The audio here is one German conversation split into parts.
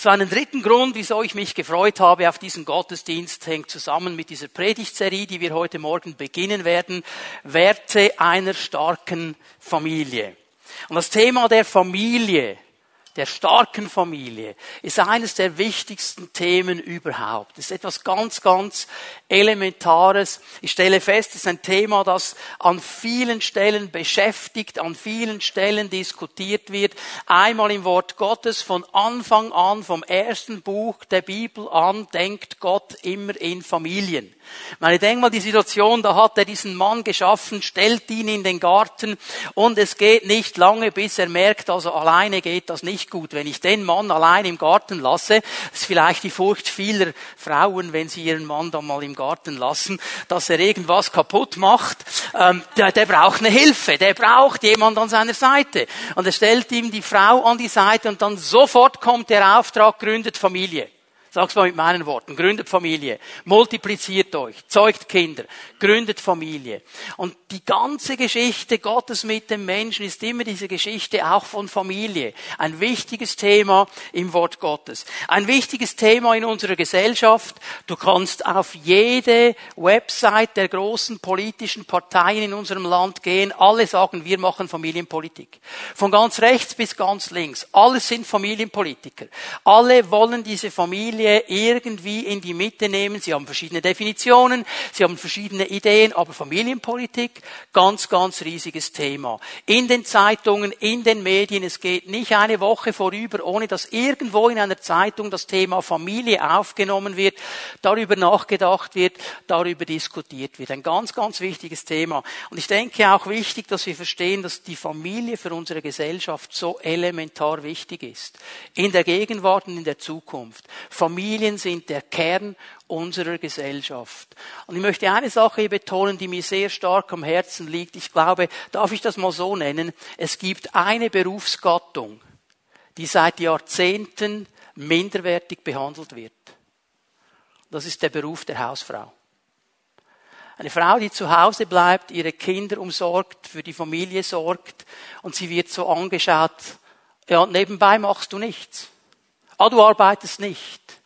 So einen dritten Grund, wieso ich mich gefreut habe auf diesen Gottesdienst, hängt zusammen mit dieser Predigtserie, die wir heute Morgen beginnen werden. Werte einer starken Familie. Und das Thema der Familie der starken Familie ist eines der wichtigsten Themen überhaupt. Es ist etwas ganz, ganz Elementares. Ich stelle fest, es ist ein Thema, das an vielen Stellen beschäftigt, an vielen Stellen diskutiert wird. Einmal im Wort Gottes von Anfang an, vom ersten Buch der Bibel an, denkt Gott immer in Familien. Ich meine, denk mal die Situation, da hat er diesen Mann geschaffen, stellt ihn in den Garten und es geht nicht lange, bis er merkt, also alleine geht das nicht gut. Wenn ich den Mann allein im Garten lasse, ist vielleicht die Furcht vieler Frauen, wenn sie ihren Mann dann mal im Garten lassen, dass er irgendwas kaputt macht, ähm, der, der braucht eine Hilfe, der braucht jemand an seiner Seite. Und er stellt ihm die Frau an die Seite und dann sofort kommt der Auftrag, gründet Familie. Sag's mal mit meinen Worten. Gründet Familie. Multipliziert euch. Zeugt Kinder. Gründet Familie. Und die ganze Geschichte Gottes mit dem Menschen ist immer diese Geschichte auch von Familie. Ein wichtiges Thema im Wort Gottes. Ein wichtiges Thema in unserer Gesellschaft. Du kannst auf jede Website der großen politischen Parteien in unserem Land gehen. Alle sagen, wir machen Familienpolitik. Von ganz rechts bis ganz links. Alle sind Familienpolitiker. Alle wollen diese Familie Familie irgendwie in die Mitte nehmen. Sie haben verschiedene Definitionen, sie haben verschiedene Ideen, aber Familienpolitik, ganz, ganz riesiges Thema. In den Zeitungen, in den Medien, es geht nicht eine Woche vorüber, ohne dass irgendwo in einer Zeitung das Thema Familie aufgenommen wird, darüber nachgedacht wird, darüber diskutiert wird. Ein ganz, ganz wichtiges Thema. Und ich denke auch wichtig, dass wir verstehen, dass die Familie für unsere Gesellschaft so elementar wichtig ist. In der Gegenwart und in der Zukunft. Familien sind der Kern unserer Gesellschaft. Und ich möchte eine Sache betonen, die mir sehr stark am Herzen liegt. Ich glaube, darf ich das mal so nennen? Es gibt eine Berufsgattung, die seit Jahrzehnten minderwertig behandelt wird. Das ist der Beruf der Hausfrau. Eine Frau, die zu Hause bleibt, ihre Kinder umsorgt, für die Familie sorgt und sie wird so angeschaut, ja, nebenbei machst du nichts. Ah, du arbeitest nicht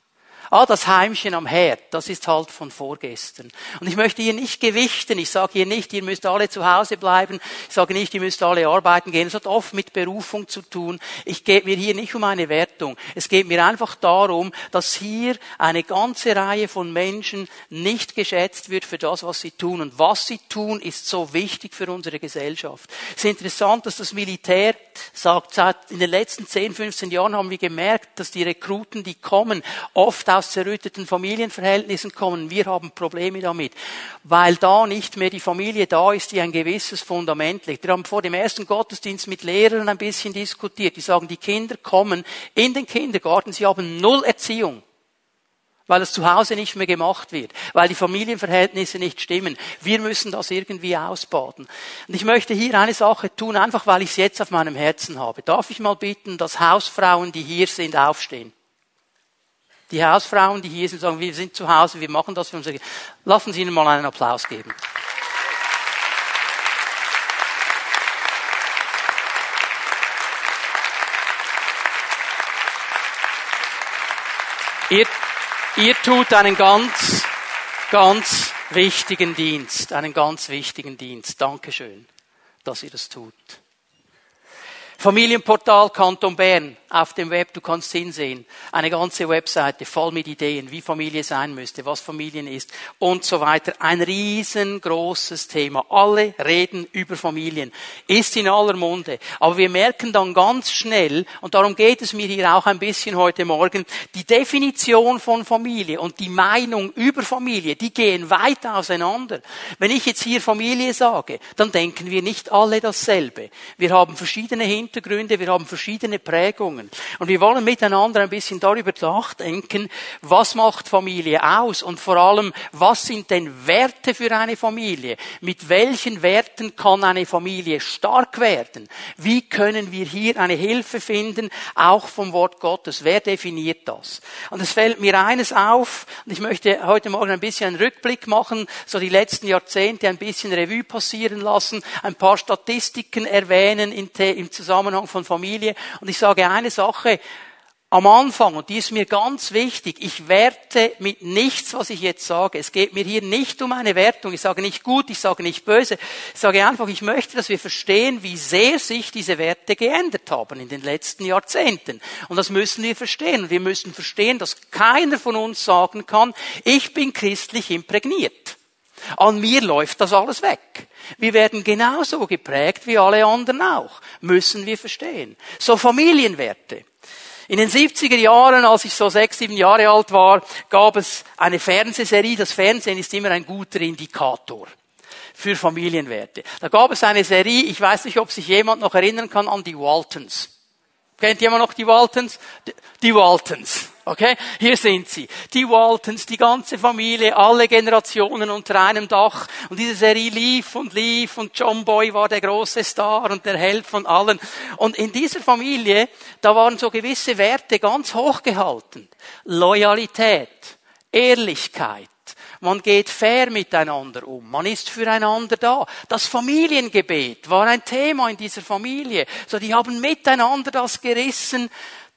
ah, das Heimchen am Herd, das ist halt von vorgestern. Und ich möchte hier nicht gewichten, ich sage hier nicht, ihr müsst alle zu Hause bleiben, ich sage nicht, ihr müsst alle arbeiten gehen, es hat oft mit Berufung zu tun. Ich gehe mir hier nicht um eine Wertung. Es geht mir einfach darum, dass hier eine ganze Reihe von Menschen nicht geschätzt wird für das, was sie tun. Und was sie tun, ist so wichtig für unsere Gesellschaft. Es ist interessant, dass das Militär sagt, seit in den letzten 10, 15 Jahren haben wir gemerkt, dass die Rekruten, die kommen, oft aus aus zerrütteten Familienverhältnissen kommen. Wir haben Probleme damit, weil da nicht mehr die Familie da ist, die ein gewisses Fundament legt. Wir haben vor dem ersten Gottesdienst mit Lehrern ein bisschen diskutiert. Die sagen, die Kinder kommen in den Kindergarten, sie haben null Erziehung weil es zu Hause nicht mehr gemacht wird, weil die Familienverhältnisse nicht stimmen. Wir müssen das irgendwie ausbaden. Und ich möchte hier eine Sache tun, einfach weil ich es jetzt auf meinem Herzen habe. Darf ich mal bitten, dass Hausfrauen, die hier sind, aufstehen? Die Hausfrauen, die hier sind, sagen, wir sind zu Hause, wir machen das für unsere Lassen Sie ihnen mal einen Applaus geben. Ihr, ihr tut einen ganz, ganz wichtigen Dienst, einen ganz wichtigen Dienst. Dankeschön, dass ihr das tut. Familienportal Kanton Bern auf dem Web, du kannst hinsehen. Eine ganze Webseite voll mit Ideen, wie Familie sein müsste, was Familien ist und so weiter. Ein riesengroßes Thema. Alle reden über Familien. Ist in aller Munde. Aber wir merken dann ganz schnell, und darum geht es mir hier auch ein bisschen heute Morgen, die Definition von Familie und die Meinung über Familie, die gehen weit auseinander. Wenn ich jetzt hier Familie sage, dann denken wir nicht alle dasselbe. Wir haben verschiedene Hintergründe Hintergründe, wir haben verschiedene Prägungen. Und wir wollen miteinander ein bisschen darüber nachdenken, was macht Familie aus und vor allem, was sind denn Werte für eine Familie? Mit welchen Werten kann eine Familie stark werden? Wie können wir hier eine Hilfe finden, auch vom Wort Gottes? Wer definiert das? Und es fällt mir eines auf, und ich möchte heute Morgen ein bisschen einen Rückblick machen, so die letzten Jahrzehnte ein bisschen Revue passieren lassen, ein paar Statistiken erwähnen im Zusammenhang Zusammenhang von Familie. Und ich sage eine Sache, am Anfang, und die ist mir ganz wichtig, ich werte mit nichts, was ich jetzt sage. Es geht mir hier nicht um eine Wertung. Ich sage nicht gut, ich sage nicht böse. Ich sage einfach, ich möchte, dass wir verstehen, wie sehr sich diese Werte geändert haben in den letzten Jahrzehnten. Und das müssen wir verstehen. Wir müssen verstehen, dass keiner von uns sagen kann, ich bin christlich imprägniert. An mir läuft das alles weg. Wir werden genauso geprägt wie alle anderen auch. Müssen wir verstehen. So Familienwerte. In den 70er Jahren, als ich so sechs, sieben Jahre alt war, gab es eine Fernsehserie. Das Fernsehen ist immer ein guter Indikator für Familienwerte. Da gab es eine Serie, ich weiß nicht, ob sich jemand noch erinnern kann an die Waltons. Kennt jemand noch die Waltons? Die Waltons. Okay? Hier sind sie. Die Waltons, die ganze Familie, alle Generationen unter einem Dach. Und diese Serie lief und lief und John Boy war der große Star und der Held von allen. Und in dieser Familie, da waren so gewisse Werte ganz hoch gehalten. Loyalität, Ehrlichkeit. Man geht fair miteinander um. Man ist füreinander da. Das Familiengebet war ein Thema in dieser Familie. So, die haben miteinander das gerissen.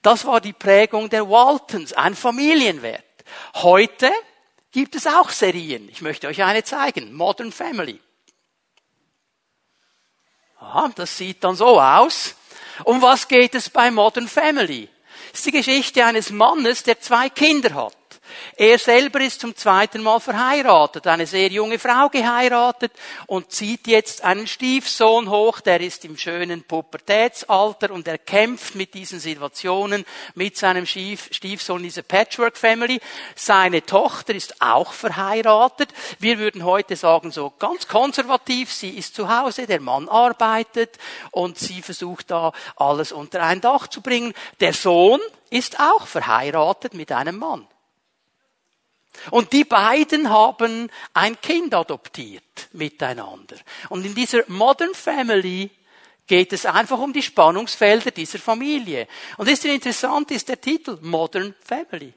Das war die Prägung der Waltons, ein Familienwert. Heute gibt es auch Serien. Ich möchte euch eine zeigen. Modern Family. Aha, das sieht dann so aus. Um was geht es bei Modern Family? Das ist die Geschichte eines Mannes, der zwei Kinder hat. Er selber ist zum zweiten Mal verheiratet, eine sehr junge Frau geheiratet und zieht jetzt einen Stiefsohn hoch, der ist im schönen Pubertätsalter und er kämpft mit diesen Situationen mit seinem Stiefsohn, diese Patchwork Family. Seine Tochter ist auch verheiratet. Wir würden heute sagen, so ganz konservativ, sie ist zu Hause, der Mann arbeitet und sie versucht da alles unter ein Dach zu bringen. Der Sohn ist auch verheiratet mit einem Mann. Und die beiden haben ein Kind adoptiert miteinander. Und in dieser Modern Family geht es einfach um die Spannungsfelder dieser Familie. Und ist interessant, ist der Titel Modern Family.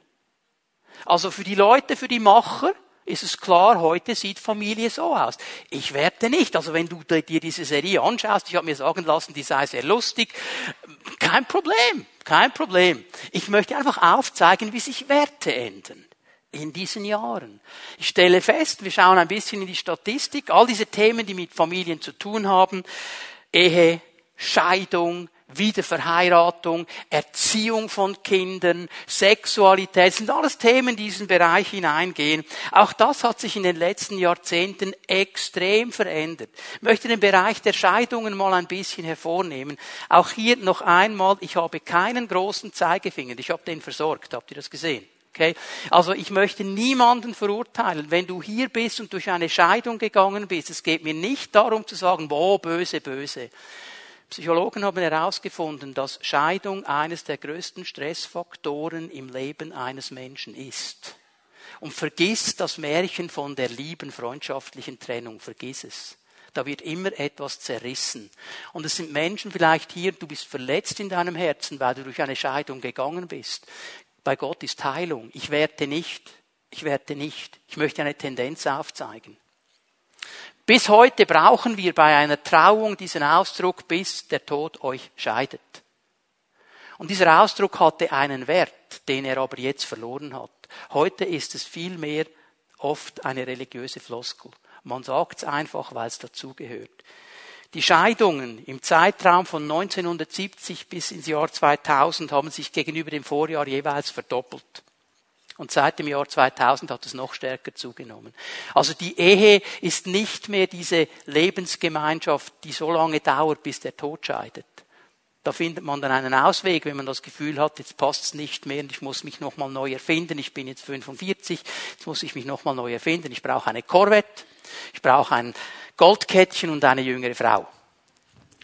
Also für die Leute, für die Macher, ist es klar, heute sieht Familie so aus. Ich werte nicht. Also wenn du dir diese Serie anschaust, ich habe mir sagen lassen, die sei sehr lustig, kein Problem, kein Problem. Ich möchte einfach aufzeigen, wie sich Werte ändern in diesen Jahren. Ich stelle fest, wir schauen ein bisschen in die Statistik, all diese Themen, die mit Familien zu tun haben, Ehe, Scheidung, Wiederverheiratung, Erziehung von Kindern, Sexualität, sind alles Themen, die in diesen Bereich hineingehen. Auch das hat sich in den letzten Jahrzehnten extrem verändert. Ich möchte den Bereich der Scheidungen mal ein bisschen hervornehmen. Auch hier noch einmal, ich habe keinen großen Zeigefinger, ich habe den versorgt, habt ihr das gesehen? Okay? Also ich möchte niemanden verurteilen. Wenn du hier bist und durch eine Scheidung gegangen bist, es geht mir nicht darum zu sagen, boah, böse, böse. Psychologen haben herausgefunden, dass Scheidung eines der größten Stressfaktoren im Leben eines Menschen ist. Und vergiss das Märchen von der lieben freundschaftlichen Trennung, vergiss es. Da wird immer etwas zerrissen. Und es sind Menschen vielleicht hier, du bist verletzt in deinem Herzen, weil du durch eine Scheidung gegangen bist. Bei Gott ist Heilung. Ich werte nicht. Ich werte nicht. Ich möchte eine Tendenz aufzeigen. Bis heute brauchen wir bei einer Trauung diesen Ausdruck, bis der Tod euch scheidet. Und dieser Ausdruck hatte einen Wert, den er aber jetzt verloren hat. Heute ist es vielmehr oft eine religiöse Floskel. Man sagt es einfach, weil es dazugehört. Die Scheidungen im Zeitraum von 1970 bis ins Jahr 2000 haben sich gegenüber dem Vorjahr jeweils verdoppelt. Und seit dem Jahr 2000 hat es noch stärker zugenommen. Also die Ehe ist nicht mehr diese Lebensgemeinschaft, die so lange dauert, bis der Tod scheidet. Da findet man dann einen Ausweg, wenn man das Gefühl hat, jetzt passt es nicht mehr und ich muss mich nochmal neu erfinden. Ich bin jetzt 45, jetzt muss ich mich nochmal neu erfinden. Ich brauche eine Corvette, ich brauche ein Goldkettchen und eine jüngere Frau.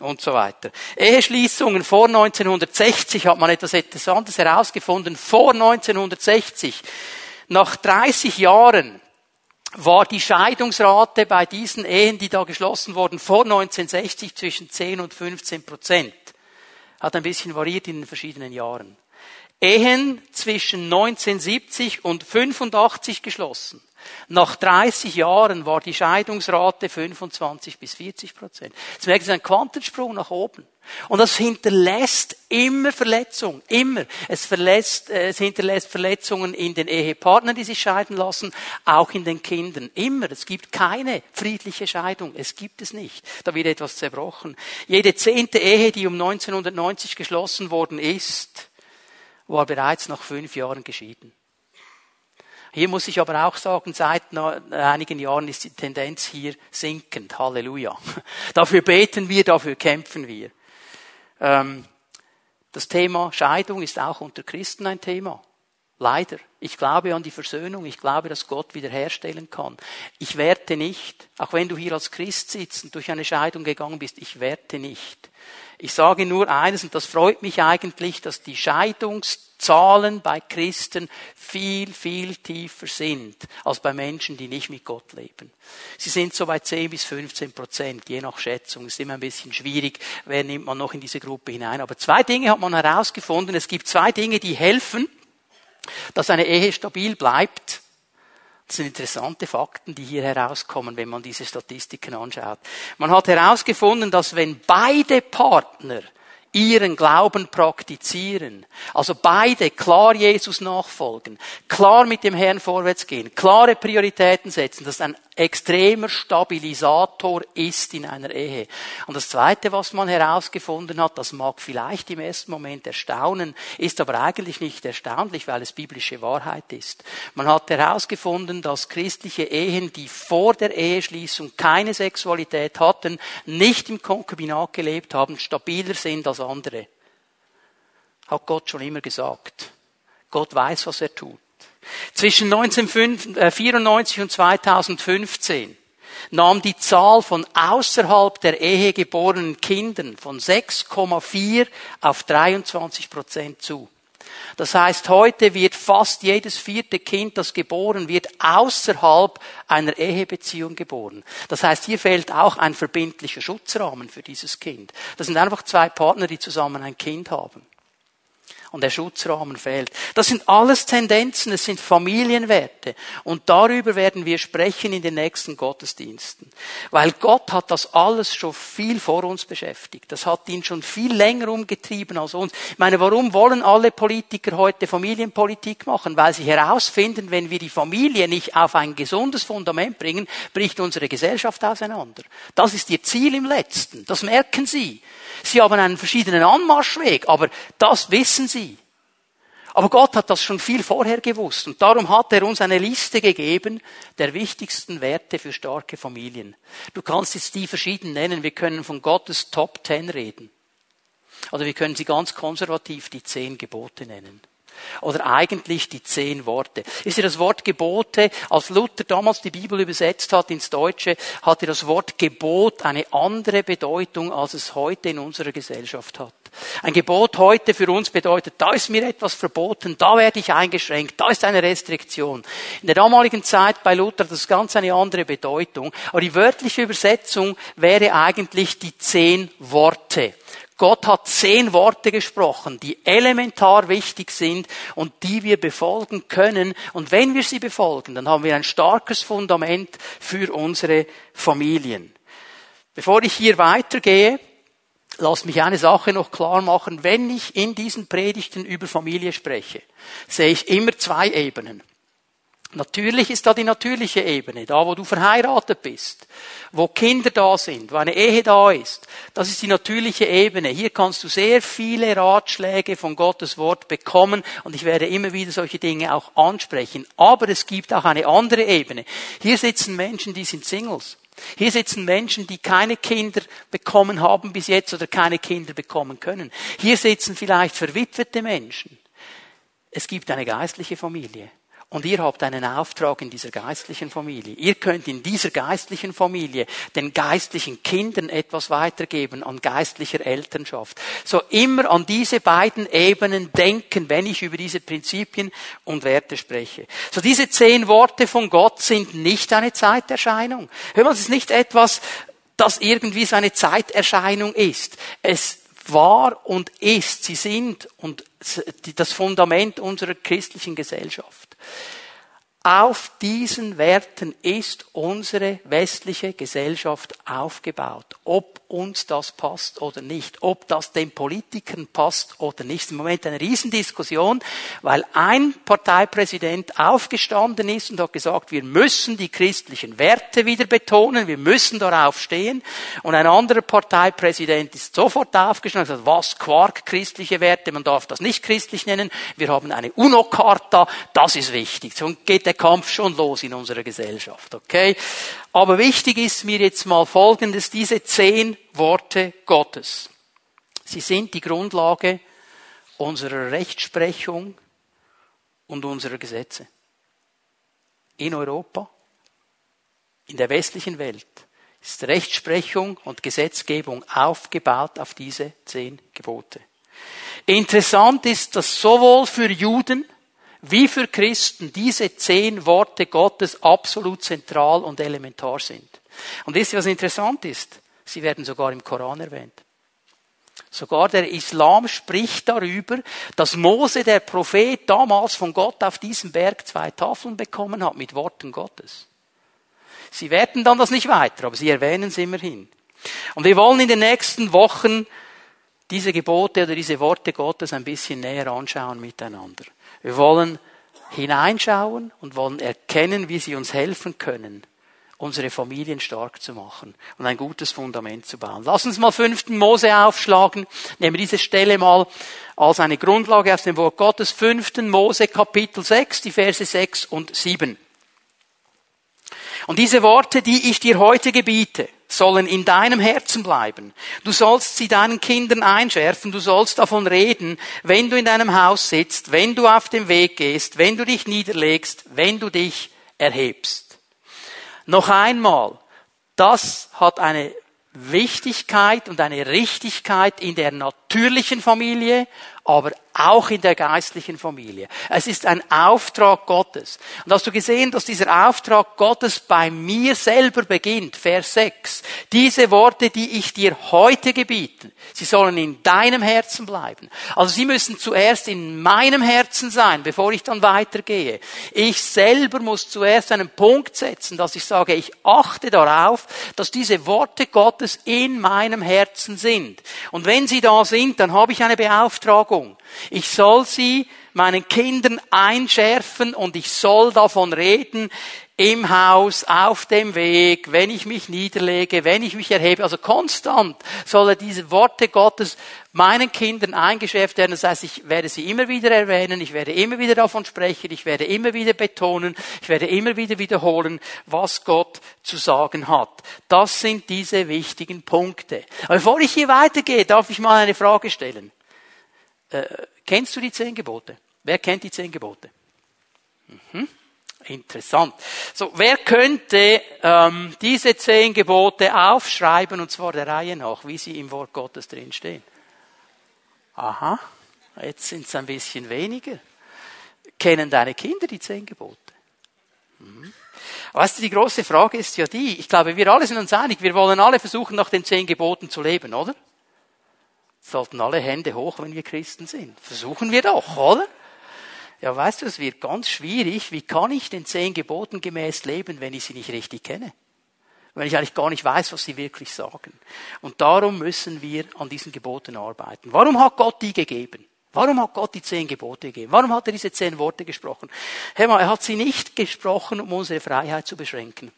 Und so weiter. Eheschließungen vor 1960 hat man etwas Interessantes herausgefunden. Vor 1960, nach 30 Jahren, war die Scheidungsrate bei diesen Ehen, die da geschlossen wurden, vor 1960 zwischen 10 und 15 Prozent. Hat ein bisschen variiert in den verschiedenen Jahren. Ehen zwischen 1970 und 85 geschlossen. Nach 30 Jahren war die Scheidungsrate 25 bis 40 Prozent. Das merkt, es ist ein Quantensprung nach oben. Und das hinterlässt immer Verletzungen, immer. Es, verlässt, äh, es hinterlässt Verletzungen in den Ehepartnern, die sich scheiden lassen, auch in den Kindern. Immer. Es gibt keine friedliche Scheidung. Es gibt es nicht. Da wird etwas zerbrochen. Jede zehnte Ehe, die um 1990 geschlossen worden ist, war bereits nach fünf Jahren geschieden. Hier muss ich aber auch sagen, seit einigen Jahren ist die Tendenz hier sinkend. Halleluja. Dafür beten wir, dafür kämpfen wir. Ähm, das Thema Scheidung ist auch unter Christen ein Thema. Leider. Ich glaube an die Versöhnung. Ich glaube, dass Gott wiederherstellen kann. Ich werte nicht, auch wenn du hier als Christ sitzt und durch eine Scheidung gegangen bist, ich werte nicht. Ich sage nur eines, und das freut mich eigentlich, dass die Scheidungszahlen bei Christen viel, viel tiefer sind als bei Menschen, die nicht mit Gott leben. Sie sind so bei 10 bis 15 Prozent, je nach Schätzung. Ist immer ein bisschen schwierig, wer nimmt man noch in diese Gruppe hinein. Aber zwei Dinge hat man herausgefunden. Es gibt zwei Dinge, die helfen, dass eine Ehe stabil bleibt. Das sind interessante Fakten, die hier herauskommen, wenn man diese Statistiken anschaut. Man hat herausgefunden, dass wenn beide Partner ihren Glauben praktizieren. Also beide klar Jesus nachfolgen, klar mit dem Herrn vorwärts gehen, klare Prioritäten setzen, das ein extremer Stabilisator ist in einer Ehe. Und das Zweite, was man herausgefunden hat, das mag vielleicht im ersten Moment erstaunen, ist aber eigentlich nicht erstaunlich, weil es biblische Wahrheit ist. Man hat herausgefunden, dass christliche Ehen, die vor der Eheschließung keine Sexualität hatten, nicht im Konkubinat gelebt haben, stabiler sind als andere. Hat Gott schon immer gesagt. Gott weiß, was er tut. Zwischen 1994 und 2015 nahm die Zahl von außerhalb der Ehe geborenen Kindern von 6,4 auf 23 Prozent zu. Das heißt, heute wird fast jedes vierte Kind, das geboren wird, außerhalb einer Ehebeziehung geboren. Das heißt, hier fehlt auch ein verbindlicher Schutzrahmen für dieses Kind. Das sind einfach zwei Partner, die zusammen ein Kind haben und der Schutzrahmen fehlt. Das sind alles Tendenzen, es sind Familienwerte. Und darüber werden wir sprechen in den nächsten Gottesdiensten. Weil Gott hat das alles schon viel vor uns beschäftigt. Das hat ihn schon viel länger umgetrieben als uns. Ich meine, warum wollen alle Politiker heute Familienpolitik machen? Weil sie herausfinden, wenn wir die Familie nicht auf ein gesundes Fundament bringen, bricht unsere Gesellschaft auseinander. Das ist ihr Ziel im Letzten. Das merken sie. Sie haben einen verschiedenen Anmarschweg, aber das wissen sie. Aber Gott hat das schon viel vorher gewusst und darum hat er uns eine Liste gegeben der wichtigsten Werte für starke Familien. Du kannst jetzt die verschieden nennen. Wir können von Gottes Top Ten reden. Oder wir können sie ganz konservativ die zehn Gebote nennen. Oder eigentlich die zehn Worte. Ist ja das Wort Gebote, als Luther damals die Bibel übersetzt hat ins Deutsche, hatte das Wort Gebot eine andere Bedeutung, als es heute in unserer Gesellschaft hat. Ein Gebot heute für uns bedeutet, da ist mir etwas verboten, da werde ich eingeschränkt, da ist eine Restriktion. In der damaligen Zeit bei Luther hat das ganz eine andere Bedeutung. Aber die wörtliche Übersetzung wäre eigentlich die zehn Worte. Gott hat zehn Worte gesprochen, die elementar wichtig sind und die wir befolgen können. Und wenn wir sie befolgen, dann haben wir ein starkes Fundament für unsere Familien. Bevor ich hier weitergehe, lass mich eine Sache noch klar machen. Wenn ich in diesen Predigten über Familie spreche, sehe ich immer zwei Ebenen. Natürlich ist da die natürliche Ebene, da wo du verheiratet bist, wo Kinder da sind, wo eine Ehe da ist. Das ist die natürliche Ebene. Hier kannst du sehr viele Ratschläge von Gottes Wort bekommen und ich werde immer wieder solche Dinge auch ansprechen. Aber es gibt auch eine andere Ebene. Hier sitzen Menschen, die sind Singles. Hier sitzen Menschen, die keine Kinder bekommen haben bis jetzt oder keine Kinder bekommen können. Hier sitzen vielleicht verwitwete Menschen. Es gibt eine geistliche Familie. Und ihr habt einen Auftrag in dieser geistlichen Familie. Ihr könnt in dieser geistlichen Familie den geistlichen Kindern etwas weitergeben an geistlicher Elternschaft. So immer an diese beiden Ebenen denken, wenn ich über diese Prinzipien und Werte spreche. So diese zehn Worte von Gott sind nicht eine Zeiterscheinung. Hör mal, es ist nicht etwas, das irgendwie so eine Zeiterscheinung ist. Es wahr und ist. Sie sind und das Fundament unserer christlichen Gesellschaft. Auf diesen Werten ist unsere westliche Gesellschaft aufgebaut. Ob uns das passt oder nicht, ob das den Politikern passt oder nicht. Im Moment eine Riesendiskussion, weil ein Parteipräsident aufgestanden ist und hat gesagt, wir müssen die christlichen Werte wieder betonen, wir müssen darauf stehen. Und ein anderer Parteipräsident ist sofort aufgestanden und hat gesagt, was Quark christliche Werte, man darf das nicht christlich nennen. Wir haben eine UNO-Charta, das ist wichtig. So geht der Kampf schon los in unserer Gesellschaft, okay? Aber wichtig ist mir jetzt mal Folgendes, diese zehn Worte Gottes. Sie sind die Grundlage unserer Rechtsprechung und unserer Gesetze. In Europa, in der westlichen Welt ist Rechtsprechung und Gesetzgebung aufgebaut auf diese zehn Gebote. Interessant ist, dass sowohl für Juden wie für Christen diese zehn Worte Gottes absolut zentral und elementar sind. Und wisst ihr, was interessant ist? Sie werden sogar im Koran erwähnt. Sogar der Islam spricht darüber, dass Mose, der Prophet, damals von Gott auf diesem Berg zwei Tafeln bekommen hat mit Worten Gottes. Sie werten dann das nicht weiter, aber sie erwähnen es immerhin. Und wir wollen in den nächsten Wochen diese Gebote oder diese Worte Gottes ein bisschen näher anschauen miteinander. Wir wollen hineinschauen und wollen erkennen, wie sie uns helfen können, unsere Familien stark zu machen und ein gutes Fundament zu bauen. Lass uns mal fünften Mose aufschlagen. Nehmen diese Stelle mal als eine Grundlage aus dem Wort Gottes. Fünften Mose Kapitel 6, die Verse 6 und 7. Und diese Worte, die ich dir heute gebiete, sollen in deinem Herzen bleiben. Du sollst sie deinen Kindern einschärfen, du sollst davon reden, wenn du in deinem Haus sitzt, wenn du auf dem Weg gehst, wenn du dich niederlegst, wenn du dich erhebst. Noch einmal, das hat eine Wichtigkeit und eine Richtigkeit in der natürlichen Familie, aber auch in der geistlichen Familie. Es ist ein Auftrag Gottes. Und hast du gesehen, dass dieser Auftrag Gottes bei mir selber beginnt? Vers 6. Diese Worte, die ich dir heute gebiete, sie sollen in deinem Herzen bleiben. Also sie müssen zuerst in meinem Herzen sein, bevor ich dann weitergehe. Ich selber muss zuerst einen Punkt setzen, dass ich sage, ich achte darauf, dass diese Worte Gottes in meinem Herzen sind. Und wenn sie da sind, dann habe ich eine Beauftragung. Ich soll sie meinen Kindern einschärfen und ich soll davon reden im Haus, auf dem Weg, wenn ich mich niederlege, wenn ich mich erhebe. Also konstant sollen diese Worte Gottes meinen Kindern eingeschärft werden. Das heißt, ich werde sie immer wieder erwähnen, ich werde immer wieder davon sprechen, ich werde immer wieder betonen, ich werde immer wieder wiederholen, was Gott zu sagen hat. Das sind diese wichtigen Punkte. Aber bevor ich hier weitergehe, darf ich mal eine Frage stellen. Äh, kennst du die zehn Gebote? Wer kennt die zehn Gebote? Mhm. Interessant. So, wer könnte ähm, diese zehn Gebote aufschreiben und zwar der Reihe nach, wie sie im Wort Gottes drin stehen? Aha, jetzt sind es ein bisschen weniger. Kennen deine Kinder die zehn Gebote? Mhm. Weißt du, die große Frage ist ja die, ich glaube, wir alle sind uns einig, wir wollen alle versuchen, nach den zehn Geboten zu leben, oder? Sollten alle Hände hoch, wenn wir Christen sind. Versuchen wir doch, oder? Ja, weißt du, es wird ganz schwierig. Wie kann ich den zehn Geboten gemäß leben, wenn ich sie nicht richtig kenne? Wenn ich eigentlich gar nicht weiß, was sie wirklich sagen. Und darum müssen wir an diesen Geboten arbeiten. Warum hat Gott die gegeben? Warum hat Gott die zehn Gebote gegeben? Warum hat er diese zehn Worte gesprochen? Hör mal, er hat sie nicht gesprochen, um unsere Freiheit zu beschränken.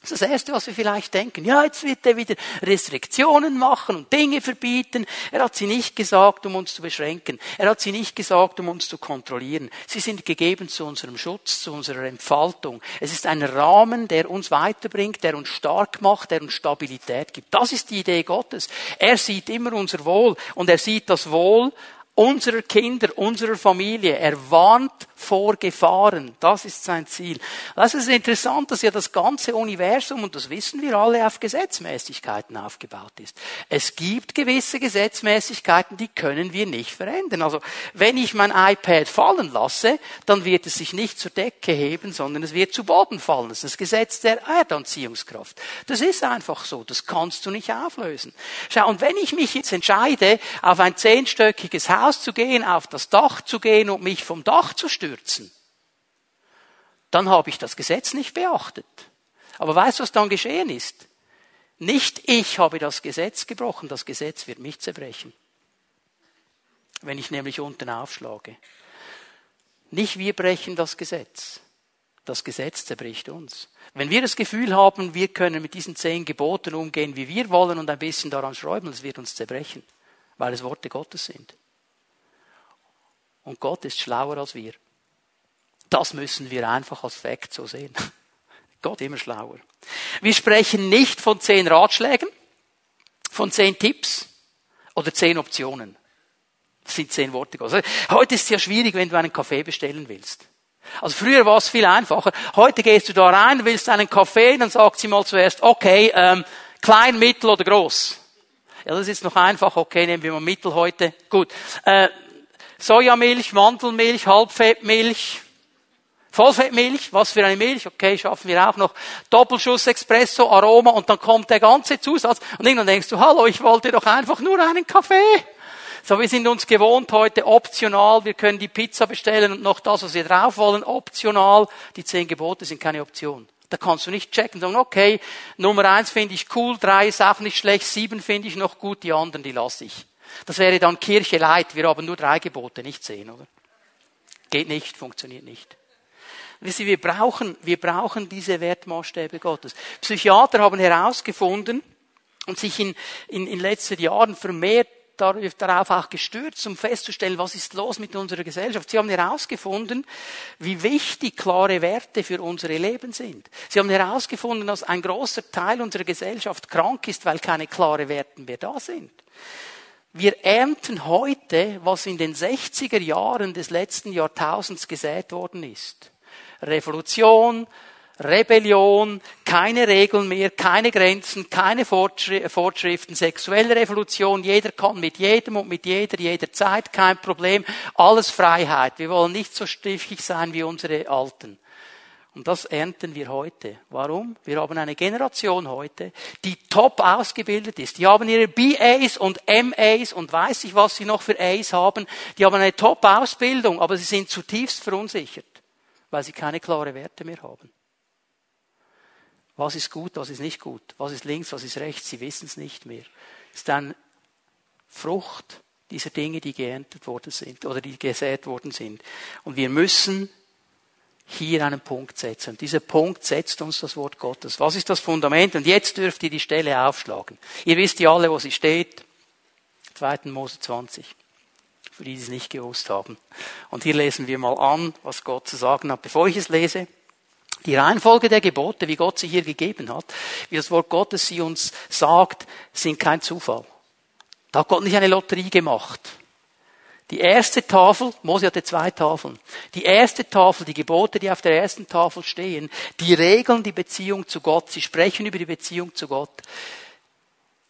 Das ist das Erste, was wir vielleicht denken. Ja, jetzt wird er wieder Restriktionen machen und Dinge verbieten. Er hat sie nicht gesagt, um uns zu beschränken. Er hat sie nicht gesagt, um uns zu kontrollieren. Sie sind gegeben zu unserem Schutz, zu unserer Entfaltung. Es ist ein Rahmen, der uns weiterbringt, der uns stark macht, der uns Stabilität gibt. Das ist die Idee Gottes. Er sieht immer unser Wohl und er sieht das Wohl unserer Kinder, unserer Familie. Er warnt vorgefahren. Das ist sein Ziel. Das ist interessant, dass ja das ganze Universum, und das wissen wir alle, auf Gesetzmäßigkeiten aufgebaut ist. Es gibt gewisse Gesetzmäßigkeiten, die können wir nicht verändern. Also, wenn ich mein iPad fallen lasse, dann wird es sich nicht zur Decke heben, sondern es wird zu Boden fallen. Das ist das Gesetz der Erdanziehungskraft. Das ist einfach so. Das kannst du nicht auflösen. Schau, und wenn ich mich jetzt entscheide, auf ein zehnstöckiges Haus zu gehen, auf das Dach zu gehen und mich vom Dach zu stürzen, dann habe ich das Gesetz nicht beachtet. Aber weißt du, was dann geschehen ist? Nicht ich habe das Gesetz gebrochen, das Gesetz wird mich zerbrechen. Wenn ich nämlich unten aufschlage. Nicht wir brechen das Gesetz. Das Gesetz zerbricht uns. Wenn wir das Gefühl haben, wir können mit diesen zehn Geboten umgehen, wie wir wollen und ein bisschen daran schreiben, es wird uns zerbrechen, weil es Worte Gottes sind. Und Gott ist schlauer als wir. Das müssen wir einfach als Fakt so sehen. Gott immer schlauer. Wir sprechen nicht von zehn Ratschlägen, von zehn Tipps oder zehn Optionen. Das sind zehn Worte. Also heute ist es ja schwierig, wenn du einen Kaffee bestellen willst. Also früher war es viel einfacher. Heute gehst du da rein, willst einen Kaffee, dann sagt sie mal zuerst, okay, ähm, klein, mittel oder groß. Ja, das ist noch einfach. Okay, nehmen wir mal mittel heute. Gut. Äh, Sojamilch, Mandelmilch, Halbfettmilch, Vollfettmilch, was für eine Milch, okay, schaffen wir auch noch. Doppelschuss Espresso, Aroma und dann kommt der ganze Zusatz und irgendwann denkst du, hallo, ich wollte doch einfach nur einen Kaffee. So, wir sind uns gewohnt heute optional, wir können die Pizza bestellen und noch das, was wir drauf wollen, optional. Die zehn Gebote sind keine Option. Da kannst du nicht checken, sagen, okay, Nummer eins finde ich cool, drei ist auch nicht schlecht, sieben finde ich noch gut, die anderen, die lasse ich. Das wäre dann Kirche leid. Wir haben nur drei Gebote, nicht zehn, oder? Geht nicht, funktioniert nicht. Ihr, wir brauchen, wir brauchen diese Wertmaßstäbe Gottes. Psychiater haben herausgefunden und sich in, in, in letzten Jahren vermehrt darauf auch gestürzt, um festzustellen, was ist los mit unserer Gesellschaft. Sie haben herausgefunden, wie wichtig klare Werte für unsere Leben sind. Sie haben herausgefunden, dass ein großer Teil unserer Gesellschaft krank ist, weil keine klare Werte mehr da sind. Wir ernten heute, was in den 60er Jahren des letzten Jahrtausends gesät worden ist. Revolution, Rebellion, keine Regeln mehr, keine Grenzen, keine Fortschriften, sexuelle Revolution, jeder kann mit jedem und mit jeder, jederzeit, kein Problem, alles Freiheit. Wir wollen nicht so stiefig sein wie unsere Alten. Und das ernten wir heute. Warum? Wir haben eine Generation heute, die top ausgebildet ist. Die haben ihre BAs und MAs und weiß ich, was sie noch für A's haben. Die haben eine top Ausbildung, aber sie sind zutiefst verunsichert, weil sie keine klare Werte mehr haben. Was ist gut, was ist nicht gut? Was ist links, was ist rechts? Sie wissen es nicht mehr. Es ist eine Frucht dieser Dinge, die geerntet worden sind oder die gesät worden sind. Und wir müssen hier einen Punkt setzen. Und dieser Punkt setzt uns das Wort Gottes. Was ist das Fundament? Und jetzt dürft ihr die Stelle aufschlagen. Ihr wisst ja alle, wo sie steht. 2. Mose 20. Für die, die es nicht gewusst haben. Und hier lesen wir mal an, was Gott zu sagen hat. Bevor ich es lese, die Reihenfolge der Gebote, wie Gott sie hier gegeben hat, wie das Wort Gottes sie uns sagt, sind kein Zufall. Da hat Gott nicht eine Lotterie gemacht. Die erste Tafel, Mose hatte zwei Tafeln. Die erste Tafel, die Gebote, die auf der ersten Tafel stehen, die regeln die Beziehung zu Gott. Sie sprechen über die Beziehung zu Gott.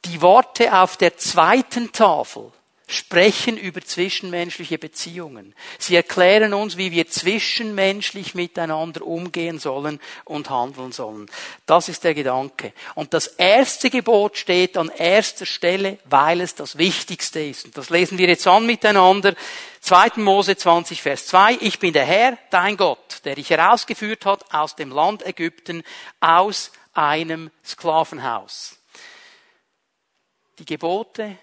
Die Worte auf der zweiten Tafel sprechen über zwischenmenschliche Beziehungen. Sie erklären uns, wie wir zwischenmenschlich miteinander umgehen sollen und handeln sollen. Das ist der Gedanke. Und das erste Gebot steht an erster Stelle, weil es das Wichtigste ist. Und das lesen wir jetzt an miteinander. 2. Mose 20, Vers 2. Ich bin der Herr, dein Gott, der dich herausgeführt hat aus dem Land Ägypten, aus einem Sklavenhaus. Die Gebote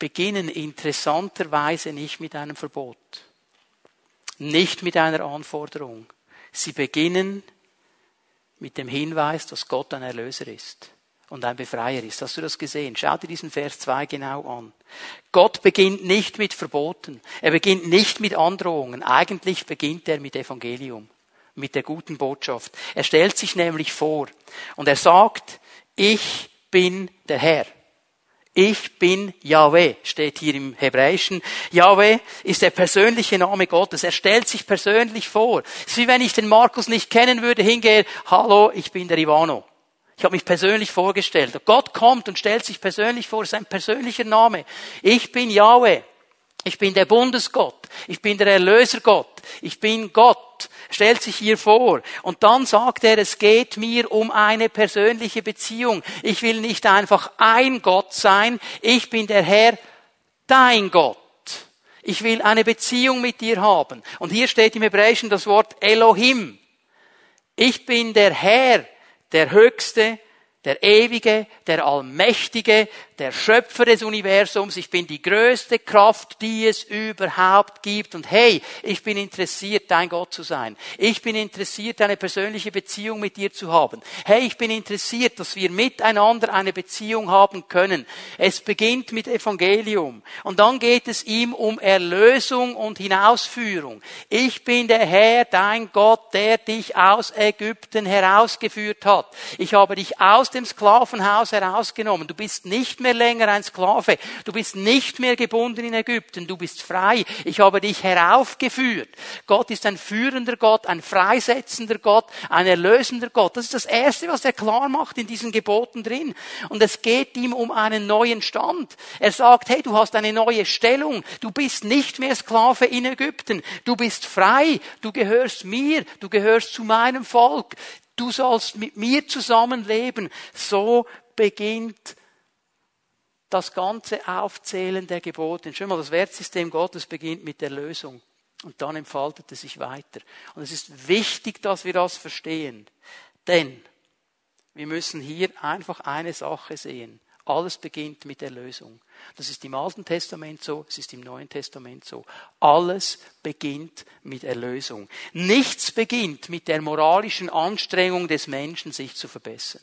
beginnen interessanterweise nicht mit einem Verbot, nicht mit einer Anforderung. Sie beginnen mit dem Hinweis, dass Gott ein Erlöser ist und ein Befreier ist. Hast du das gesehen? Schau dir diesen Vers 2 genau an. Gott beginnt nicht mit Verboten. Er beginnt nicht mit Androhungen. Eigentlich beginnt er mit Evangelium, mit der guten Botschaft. Er stellt sich nämlich vor und er sagt, ich bin der Herr. Ich bin Yahweh, steht hier im Hebräischen. Yahweh ist der persönliche Name Gottes. Er stellt sich persönlich vor. Es ist wie wenn ich den Markus nicht kennen würde, hingehe, hallo, ich bin der Ivano. Ich habe mich persönlich vorgestellt. Gott kommt und stellt sich persönlich vor, sein persönlicher Name. Ich bin Yahweh. Ich bin der Bundesgott. Ich bin der Erlösergott. Ich bin Gott. Stellt sich hier vor. Und dann sagt er, es geht mir um eine persönliche Beziehung. Ich will nicht einfach ein Gott sein. Ich bin der Herr, dein Gott. Ich will eine Beziehung mit dir haben. Und hier steht im Hebräischen das Wort Elohim. Ich bin der Herr, der Höchste, der Ewige, der Allmächtige, der Schöpfer des Universums. Ich bin die größte Kraft, die es überhaupt gibt. Und hey, ich bin interessiert, dein Gott zu sein. Ich bin interessiert, eine persönliche Beziehung mit dir zu haben. Hey, ich bin interessiert, dass wir miteinander eine Beziehung haben können. Es beginnt mit Evangelium. Und dann geht es ihm um Erlösung und Hinausführung. Ich bin der Herr, dein Gott, der dich aus Ägypten herausgeführt hat. Ich habe dich aus dem Sklavenhaus herausgenommen. Du bist nicht mehr länger ein Sklave. Du bist nicht mehr gebunden in Ägypten. Du bist frei. Ich habe dich heraufgeführt. Gott ist ein führender Gott, ein freisetzender Gott, ein erlösender Gott. Das ist das Erste, was er klar macht in diesen Geboten drin. Und es geht ihm um einen neuen Stand. Er sagt, hey, du hast eine neue Stellung. Du bist nicht mehr Sklave in Ägypten. Du bist frei. Du gehörst mir. Du gehörst zu meinem Volk du sollst mit mir zusammenleben. So beginnt das ganze Aufzählen der Gebote. Schau mal, das Wertsystem Gottes beginnt mit der Lösung. Und dann entfaltet es sich weiter. Und es ist wichtig, dass wir das verstehen. Denn wir müssen hier einfach eine Sache sehen. Alles beginnt mit der Lösung. Das ist im Alten Testament so, es ist im Neuen Testament so. Alles beginnt mit Erlösung. Nichts beginnt mit der moralischen Anstrengung des Menschen, sich zu verbessern.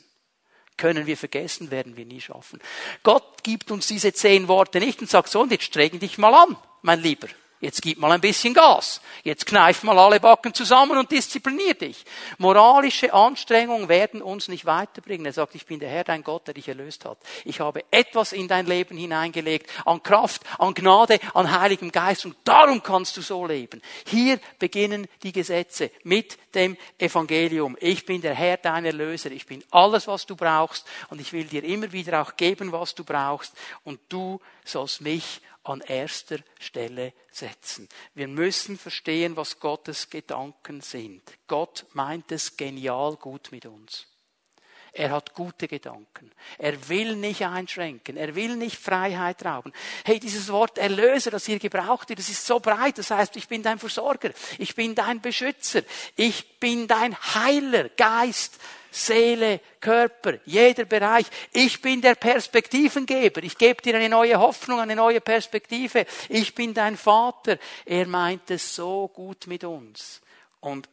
Können wir vergessen, werden wir nie schaffen. Gott gibt uns diese zehn Worte nicht und sagt so, und jetzt streng dich mal an, mein Lieber. Jetzt gib mal ein bisschen Gas. Jetzt kneif mal alle Backen zusammen und disziplinier dich. Moralische Anstrengungen werden uns nicht weiterbringen. Er sagt, ich bin der Herr, dein Gott, der dich erlöst hat. Ich habe etwas in dein Leben hineingelegt, an Kraft, an Gnade, an Heiligem Geist und darum kannst du so leben. Hier beginnen die Gesetze mit dem Evangelium. Ich bin der Herr, dein Erlöser. Ich bin alles, was du brauchst und ich will dir immer wieder auch geben, was du brauchst und du sollst mich an erster Stelle setzen. Wir müssen verstehen, was Gottes Gedanken sind. Gott meint es genial gut mit uns. Er hat gute Gedanken. Er will nicht einschränken. Er will nicht Freiheit rauben. Hey, dieses Wort Erlöser, das hier gebraucht wird, das ist so breit. Das heißt, ich bin dein Versorger. Ich bin dein Beschützer. Ich bin dein Heiler, Geist, Seele, Körper, jeder Bereich. Ich bin der Perspektivengeber. Ich gebe dir eine neue Hoffnung, eine neue Perspektive. Ich bin dein Vater. Er meint es so gut mit uns. Und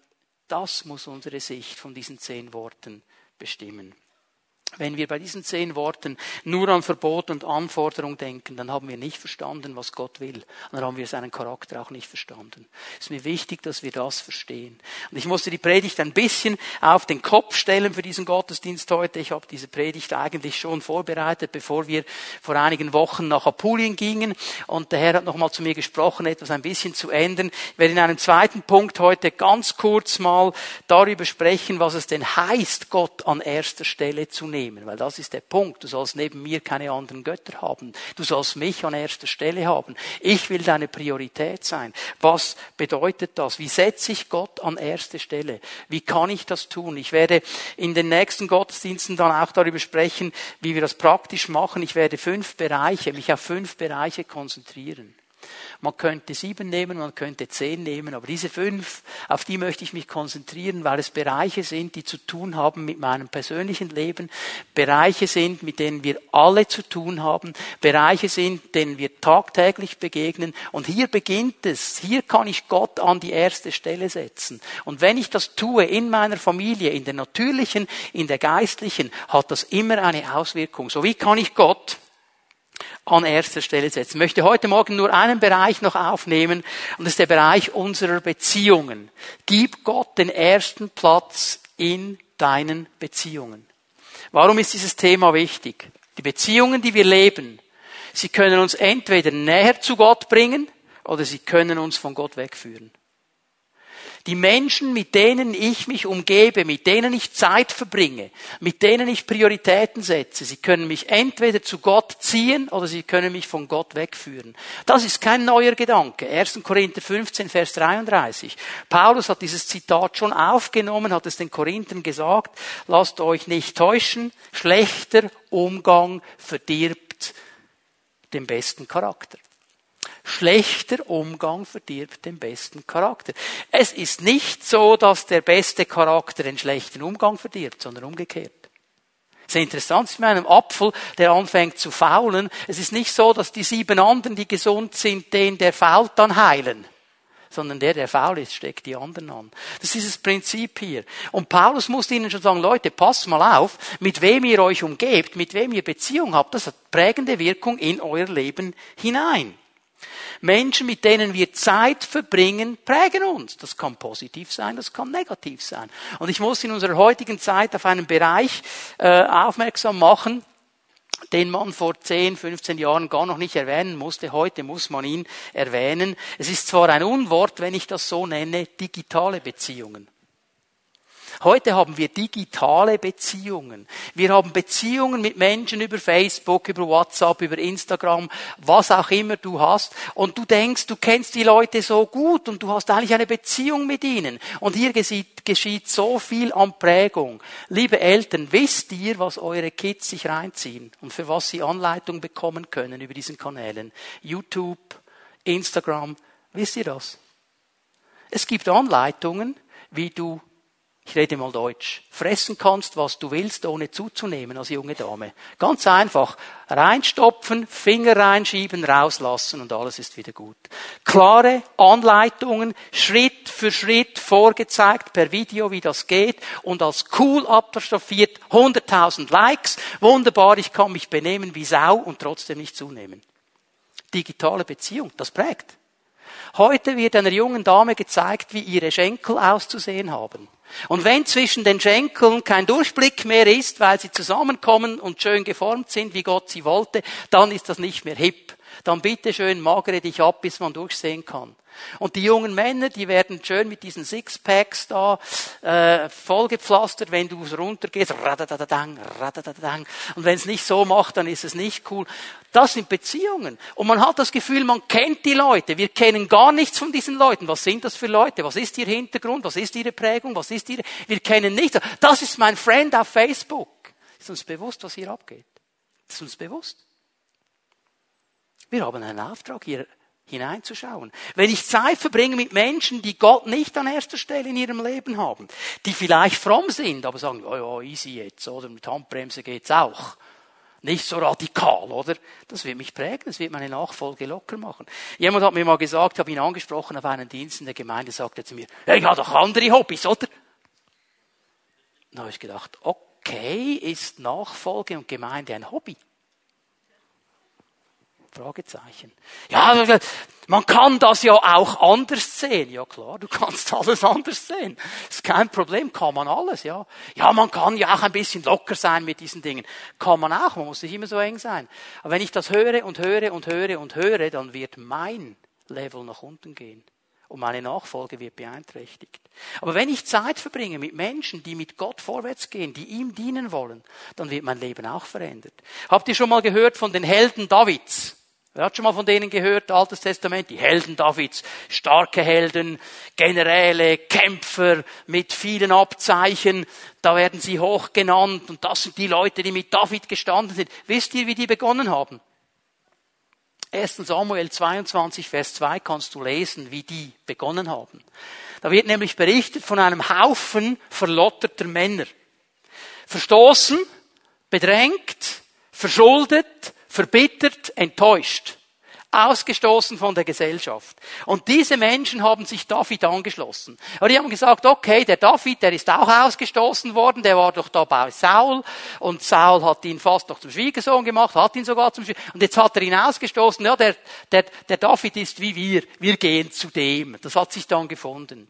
das muss unsere Sicht von diesen zehn Worten bestimmen. Wenn wir bei diesen zehn Worten nur an Verbot und Anforderung denken, dann haben wir nicht verstanden, was Gott will. dann haben wir seinen Charakter auch nicht verstanden. Es ist mir wichtig, dass wir das verstehen. Und ich musste die Predigt ein bisschen auf den Kopf stellen für diesen Gottesdienst heute. Ich habe diese Predigt eigentlich schon vorbereitet, bevor wir vor einigen Wochen nach Apulien gingen. Und der Herr hat nochmal zu mir gesprochen, etwas ein bisschen zu ändern. Ich werde in einem zweiten Punkt heute ganz kurz mal darüber sprechen, was es denn heißt, Gott an erster Stelle zu nehmen nehmen, weil das ist der Punkt. Du sollst neben mir keine anderen Götter haben. Du sollst mich an erster Stelle haben. Ich will deine Priorität sein. Was bedeutet das? Wie setze ich Gott an erste Stelle? Wie kann ich das tun? Ich werde in den nächsten Gottesdiensten dann auch darüber sprechen, wie wir das praktisch machen. Ich werde fünf Bereiche, mich auf fünf Bereiche konzentrieren. Man könnte sieben nehmen, man könnte zehn nehmen, aber diese fünf, auf die möchte ich mich konzentrieren, weil es Bereiche sind, die zu tun haben mit meinem persönlichen Leben, Bereiche sind, mit denen wir alle zu tun haben, Bereiche sind, denen wir tagtäglich begegnen. Und hier beginnt es. Hier kann ich Gott an die erste Stelle setzen. Und wenn ich das tue in meiner Familie, in der natürlichen, in der geistlichen, hat das immer eine Auswirkung. So wie kann ich Gott an erster Stelle setzen. Ich möchte heute Morgen nur einen Bereich noch aufnehmen und das ist der Bereich unserer Beziehungen. Gib Gott den ersten Platz in deinen Beziehungen. Warum ist dieses Thema wichtig? Die Beziehungen, die wir leben, Sie können uns entweder näher zu Gott bringen oder sie können uns von Gott wegführen. Die Menschen, mit denen ich mich umgebe, mit denen ich Zeit verbringe, mit denen ich Prioritäten setze, sie können mich entweder zu Gott ziehen oder sie können mich von Gott wegführen. Das ist kein neuer Gedanke. 1. Korinther 15, Vers 33. Paulus hat dieses Zitat schon aufgenommen, hat es den Korinthern gesagt, lasst euch nicht täuschen, schlechter Umgang verdirbt den besten Charakter. Schlechter Umgang verdirbt den besten Charakter. Es ist nicht so, dass der beste Charakter den schlechten Umgang verdirbt, sondern umgekehrt. Sehr interessant ist mit einem Apfel, der anfängt zu faulen. Es ist nicht so, dass die sieben anderen, die gesund sind, den, der fault, dann heilen sondern der, der faul ist, steckt die anderen an. Das ist dieses Prinzip hier. Und Paulus muss ihnen schon sagen, Leute, passt mal auf, mit wem ihr euch umgebt, mit wem ihr Beziehung habt, das hat prägende Wirkung in euer Leben hinein. Menschen, mit denen wir Zeit verbringen, prägen uns. Das kann positiv sein, das kann negativ sein. Und ich muss in unserer heutigen Zeit auf einen Bereich äh, aufmerksam machen, den man vor 10, 15 Jahren gar noch nicht erwähnen musste. Heute muss man ihn erwähnen. Es ist zwar ein Unwort, wenn ich das so nenne, digitale Beziehungen. Heute haben wir digitale Beziehungen. Wir haben Beziehungen mit Menschen über Facebook, über WhatsApp, über Instagram, was auch immer du hast. Und du denkst, du kennst die Leute so gut und du hast eigentlich eine Beziehung mit ihnen. Und hier geschieht, geschieht so viel an Prägung. Liebe Eltern, wisst ihr, was eure Kids sich reinziehen und für was sie Anleitung bekommen können über diesen Kanälen? YouTube, Instagram, wisst ihr das? Es gibt Anleitungen, wie du ich rede mal Deutsch, fressen kannst, was du willst, ohne zuzunehmen als junge Dame. Ganz einfach. Reinstopfen, Finger reinschieben, rauslassen und alles ist wieder gut. Klare Anleitungen, Schritt für Schritt vorgezeigt per Video, wie das geht und als cool apostrophiert 100.000 Likes. Wunderbar, ich kann mich benehmen wie Sau und trotzdem nicht zunehmen. Digitale Beziehung, das prägt. Heute wird einer jungen Dame gezeigt, wie ihre Schenkel auszusehen haben. Und wenn zwischen den Schenkeln kein Durchblick mehr ist, weil sie zusammenkommen und schön geformt sind, wie Gott sie wollte, dann ist das nicht mehr hip. Dann bitte schön magere dich ab, bis man durchsehen kann. Und die jungen Männer, die werden schön mit diesen Sixpacks da äh, vollgepflastert, wenn du runtergehst. Radadadang, radadadang. Und wenn es nicht so macht, dann ist es nicht cool. Das sind Beziehungen. Und man hat das Gefühl, man kennt die Leute. Wir kennen gar nichts von diesen Leuten. Was sind das für Leute? Was ist ihr Hintergrund? Was ist ihre Prägung? Was ist ihre... Wir kennen nichts. Das ist mein Friend auf Facebook. Ist uns bewusst, was hier abgeht? Ist uns bewusst? Wir haben einen Auftrag hier hineinzuschauen. Wenn ich Zeit verbringe mit Menschen, die Gott nicht an erster Stelle in ihrem Leben haben, die vielleicht fromm sind, aber sagen, ja, ja, easy jetzt, oder mit Handbremse geht's auch. Nicht so radikal, oder? Das wird mich prägen, das wird meine Nachfolge locker machen. Jemand hat mir mal gesagt, ich habe ihn angesprochen auf einen Dienst in der Gemeinde, sagte zu mir, ja, ich habe doch andere Hobbys, oder? Dann habe ich gedacht, okay, ist Nachfolge und Gemeinde ein Hobby? Fragezeichen. Ja, man kann das ja auch anders sehen. Ja klar, du kannst alles anders sehen. Ist kein Problem, kann man alles, ja. Ja, man kann ja auch ein bisschen locker sein mit diesen Dingen. Kann man auch, man muss nicht immer so eng sein. Aber wenn ich das höre und höre und höre und höre, dann wird mein Level nach unten gehen. Und meine Nachfolge wird beeinträchtigt. Aber wenn ich Zeit verbringe mit Menschen, die mit Gott vorwärts gehen, die ihm dienen wollen, dann wird mein Leben auch verändert. Habt ihr schon mal gehört von den Helden Davids? Wer hat schon mal von denen gehört, Altes Testament? Die Helden Davids, starke Helden, Generäle, Kämpfer mit vielen Abzeichen, da werden sie hoch genannt und das sind die Leute, die mit David gestanden sind. Wisst ihr, wie die begonnen haben? 1. Samuel 22, Vers 2 kannst du lesen, wie die begonnen haben. Da wird nämlich berichtet von einem Haufen verlotterter Männer. Verstoßen, bedrängt, verschuldet, verbittert, enttäuscht, ausgestoßen von der Gesellschaft. Und diese Menschen haben sich David angeschlossen. Aber die haben gesagt, okay, der David, der ist auch ausgestoßen worden, der war doch da bei Saul und Saul hat ihn fast noch zum Schwiegersohn gemacht, hat ihn sogar zum Schwiegersohn, und jetzt hat er ihn ausgestoßen. Ja, der, der, der David ist wie wir, wir gehen zu dem. Das hat sich dann gefunden.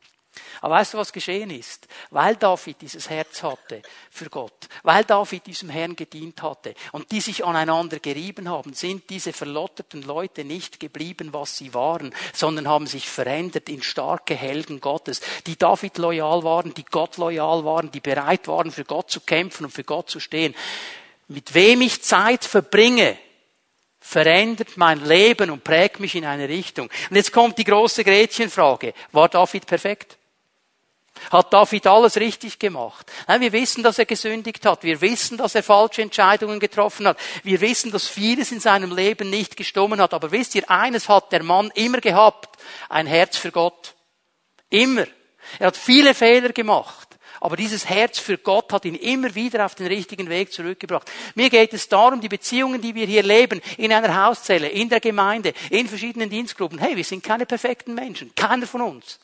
Aber weißt du, was geschehen ist? Weil David dieses Herz hatte für Gott, weil David diesem Herrn gedient hatte und die sich aneinander gerieben haben, sind diese verlotterten Leute nicht geblieben, was sie waren, sondern haben sich verändert in starke Helden Gottes, die David loyal waren, die Gott loyal waren, die bereit waren, für Gott zu kämpfen und für Gott zu stehen. Mit wem ich Zeit verbringe, verändert mein Leben und prägt mich in eine Richtung. Und jetzt kommt die große Gretchenfrage. War David perfekt? Hat David alles richtig gemacht? Nein, wir wissen, dass er gesündigt hat. Wir wissen, dass er falsche Entscheidungen getroffen hat. Wir wissen, dass vieles in seinem Leben nicht gestummen hat. Aber wisst ihr, eines hat der Mann immer gehabt. Ein Herz für Gott. Immer. Er hat viele Fehler gemacht. Aber dieses Herz für Gott hat ihn immer wieder auf den richtigen Weg zurückgebracht. Mir geht es darum, die Beziehungen, die wir hier leben, in einer Hauszelle, in der Gemeinde, in verschiedenen Dienstgruppen. Hey, wir sind keine perfekten Menschen. Keiner von uns.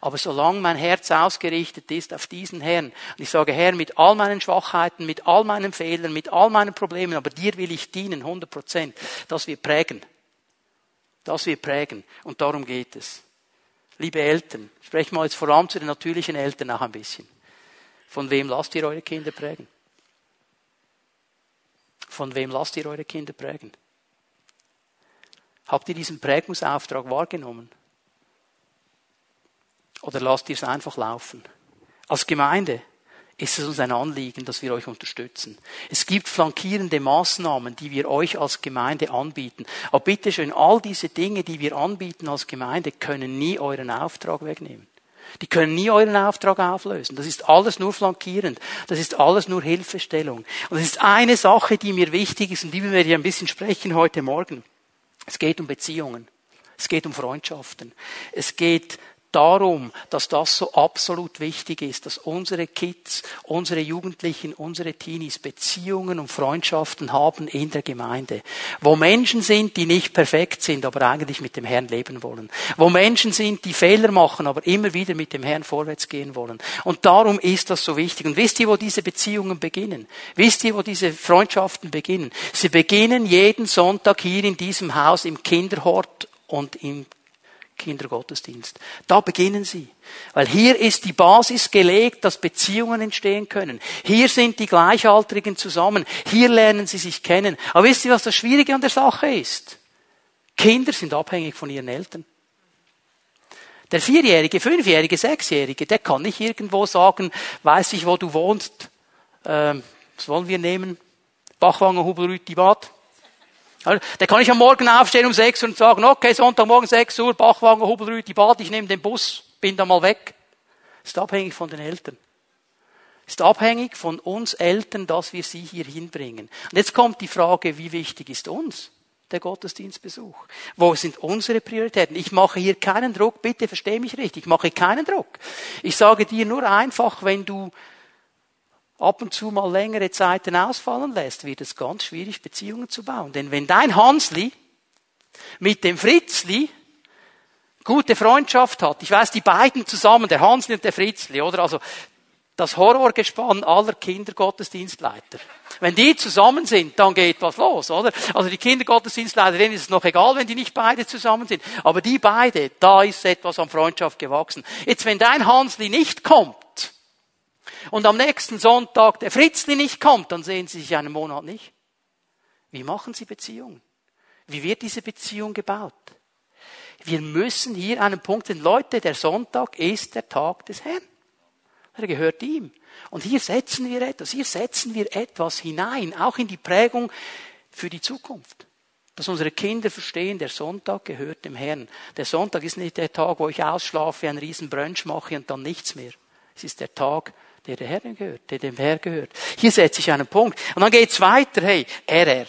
Aber solange mein Herz ausgerichtet ist auf diesen Herrn, und ich sage, Herr, mit all meinen Schwachheiten, mit all meinen Fehlern, mit all meinen Problemen, aber dir will ich dienen, 100 Prozent, dass wir prägen. Dass wir prägen. Und darum geht es. Liebe Eltern, sprechen wir jetzt vor allem zu den natürlichen Eltern auch ein bisschen. Von wem lasst ihr eure Kinder prägen? Von wem lasst ihr eure Kinder prägen? Habt ihr diesen Prägungsauftrag wahrgenommen? Oder lasst ihr es einfach laufen? Als Gemeinde ist es uns ein Anliegen, dass wir euch unterstützen. Es gibt flankierende Maßnahmen, die wir euch als Gemeinde anbieten. Aber bitte schön, all diese Dinge, die wir anbieten als Gemeinde, können nie euren Auftrag wegnehmen. Die können nie euren Auftrag auflösen. Das ist alles nur flankierend. Das ist alles nur Hilfestellung. Und es ist eine Sache, die mir wichtig ist und die wir hier ein bisschen sprechen heute Morgen. Es geht um Beziehungen. Es geht um Freundschaften. Es geht darum, dass das so absolut wichtig ist, dass unsere Kids, unsere Jugendlichen, unsere Teenies Beziehungen und Freundschaften haben in der Gemeinde. Wo Menschen sind, die nicht perfekt sind, aber eigentlich mit dem Herrn leben wollen. Wo Menschen sind, die Fehler machen, aber immer wieder mit dem Herrn vorwärts gehen wollen. Und darum ist das so wichtig. Und wisst ihr, wo diese Beziehungen beginnen? Wisst ihr, wo diese Freundschaften beginnen? Sie beginnen jeden Sonntag hier in diesem Haus im Kinderhort und im Kindergottesdienst. Da beginnen sie. Weil hier ist die Basis gelegt, dass Beziehungen entstehen können. Hier sind die Gleichaltrigen zusammen. Hier lernen sie sich kennen. Aber wisst ihr, was das Schwierige an der Sache ist? Kinder sind abhängig von ihren Eltern. Der Vierjährige, Fünfjährige, Sechsjährige, der kann nicht irgendwo sagen, weiß ich, wo du wohnst. Ähm, was wollen wir nehmen? Bachwanger, Hubelrüti, Bad. Da kann ich am Morgen aufstehen um 6 Uhr und sagen, okay, Sonntagmorgen 6 Uhr, Bachwagen, Hubelrüti, Bad, ich nehme den Bus, bin da mal weg. Ist abhängig von den Eltern. Ist abhängig von uns Eltern, dass wir sie hier hinbringen. Und jetzt kommt die Frage, wie wichtig ist uns der Gottesdienstbesuch? Wo sind unsere Prioritäten? Ich mache hier keinen Druck, bitte versteh mich richtig, ich mache keinen Druck. Ich sage dir nur einfach, wenn du ab und zu mal längere Zeiten ausfallen lässt, wird es ganz schwierig, Beziehungen zu bauen. Denn wenn dein Hansli mit dem Fritzli gute Freundschaft hat, ich weiß, die beiden zusammen, der Hansli und der Fritzli, oder? Also, das Horrorgespann aller Kindergottesdienstleiter. Wenn die zusammen sind, dann geht was los, oder? Also die Kindergottesdienstleiter, ist es noch egal, wenn die nicht beide zusammen sind. Aber die beide, da ist etwas an Freundschaft gewachsen. Jetzt, wenn dein Hansli nicht kommt, und am nächsten Sonntag der Fritzli nicht kommt, dann sehen sie sich einen Monat nicht. Wie machen sie Beziehungen? Wie wird diese Beziehung gebaut? Wir müssen hier einen Punkt sehen. Leute, der Sonntag ist der Tag des Herrn. Er gehört ihm. Und hier setzen wir etwas, hier setzen wir etwas hinein, auch in die Prägung für die Zukunft. Dass unsere Kinder verstehen, der Sonntag gehört dem Herrn. Der Sonntag ist nicht der Tag, wo ich ausschlafe, einen riesen Brunch mache und dann nichts mehr. Es ist der Tag, der der Herr gehört, der dem Herr gehört. Hier setze ich einen Punkt. Und dann geht's weiter, hey, RR.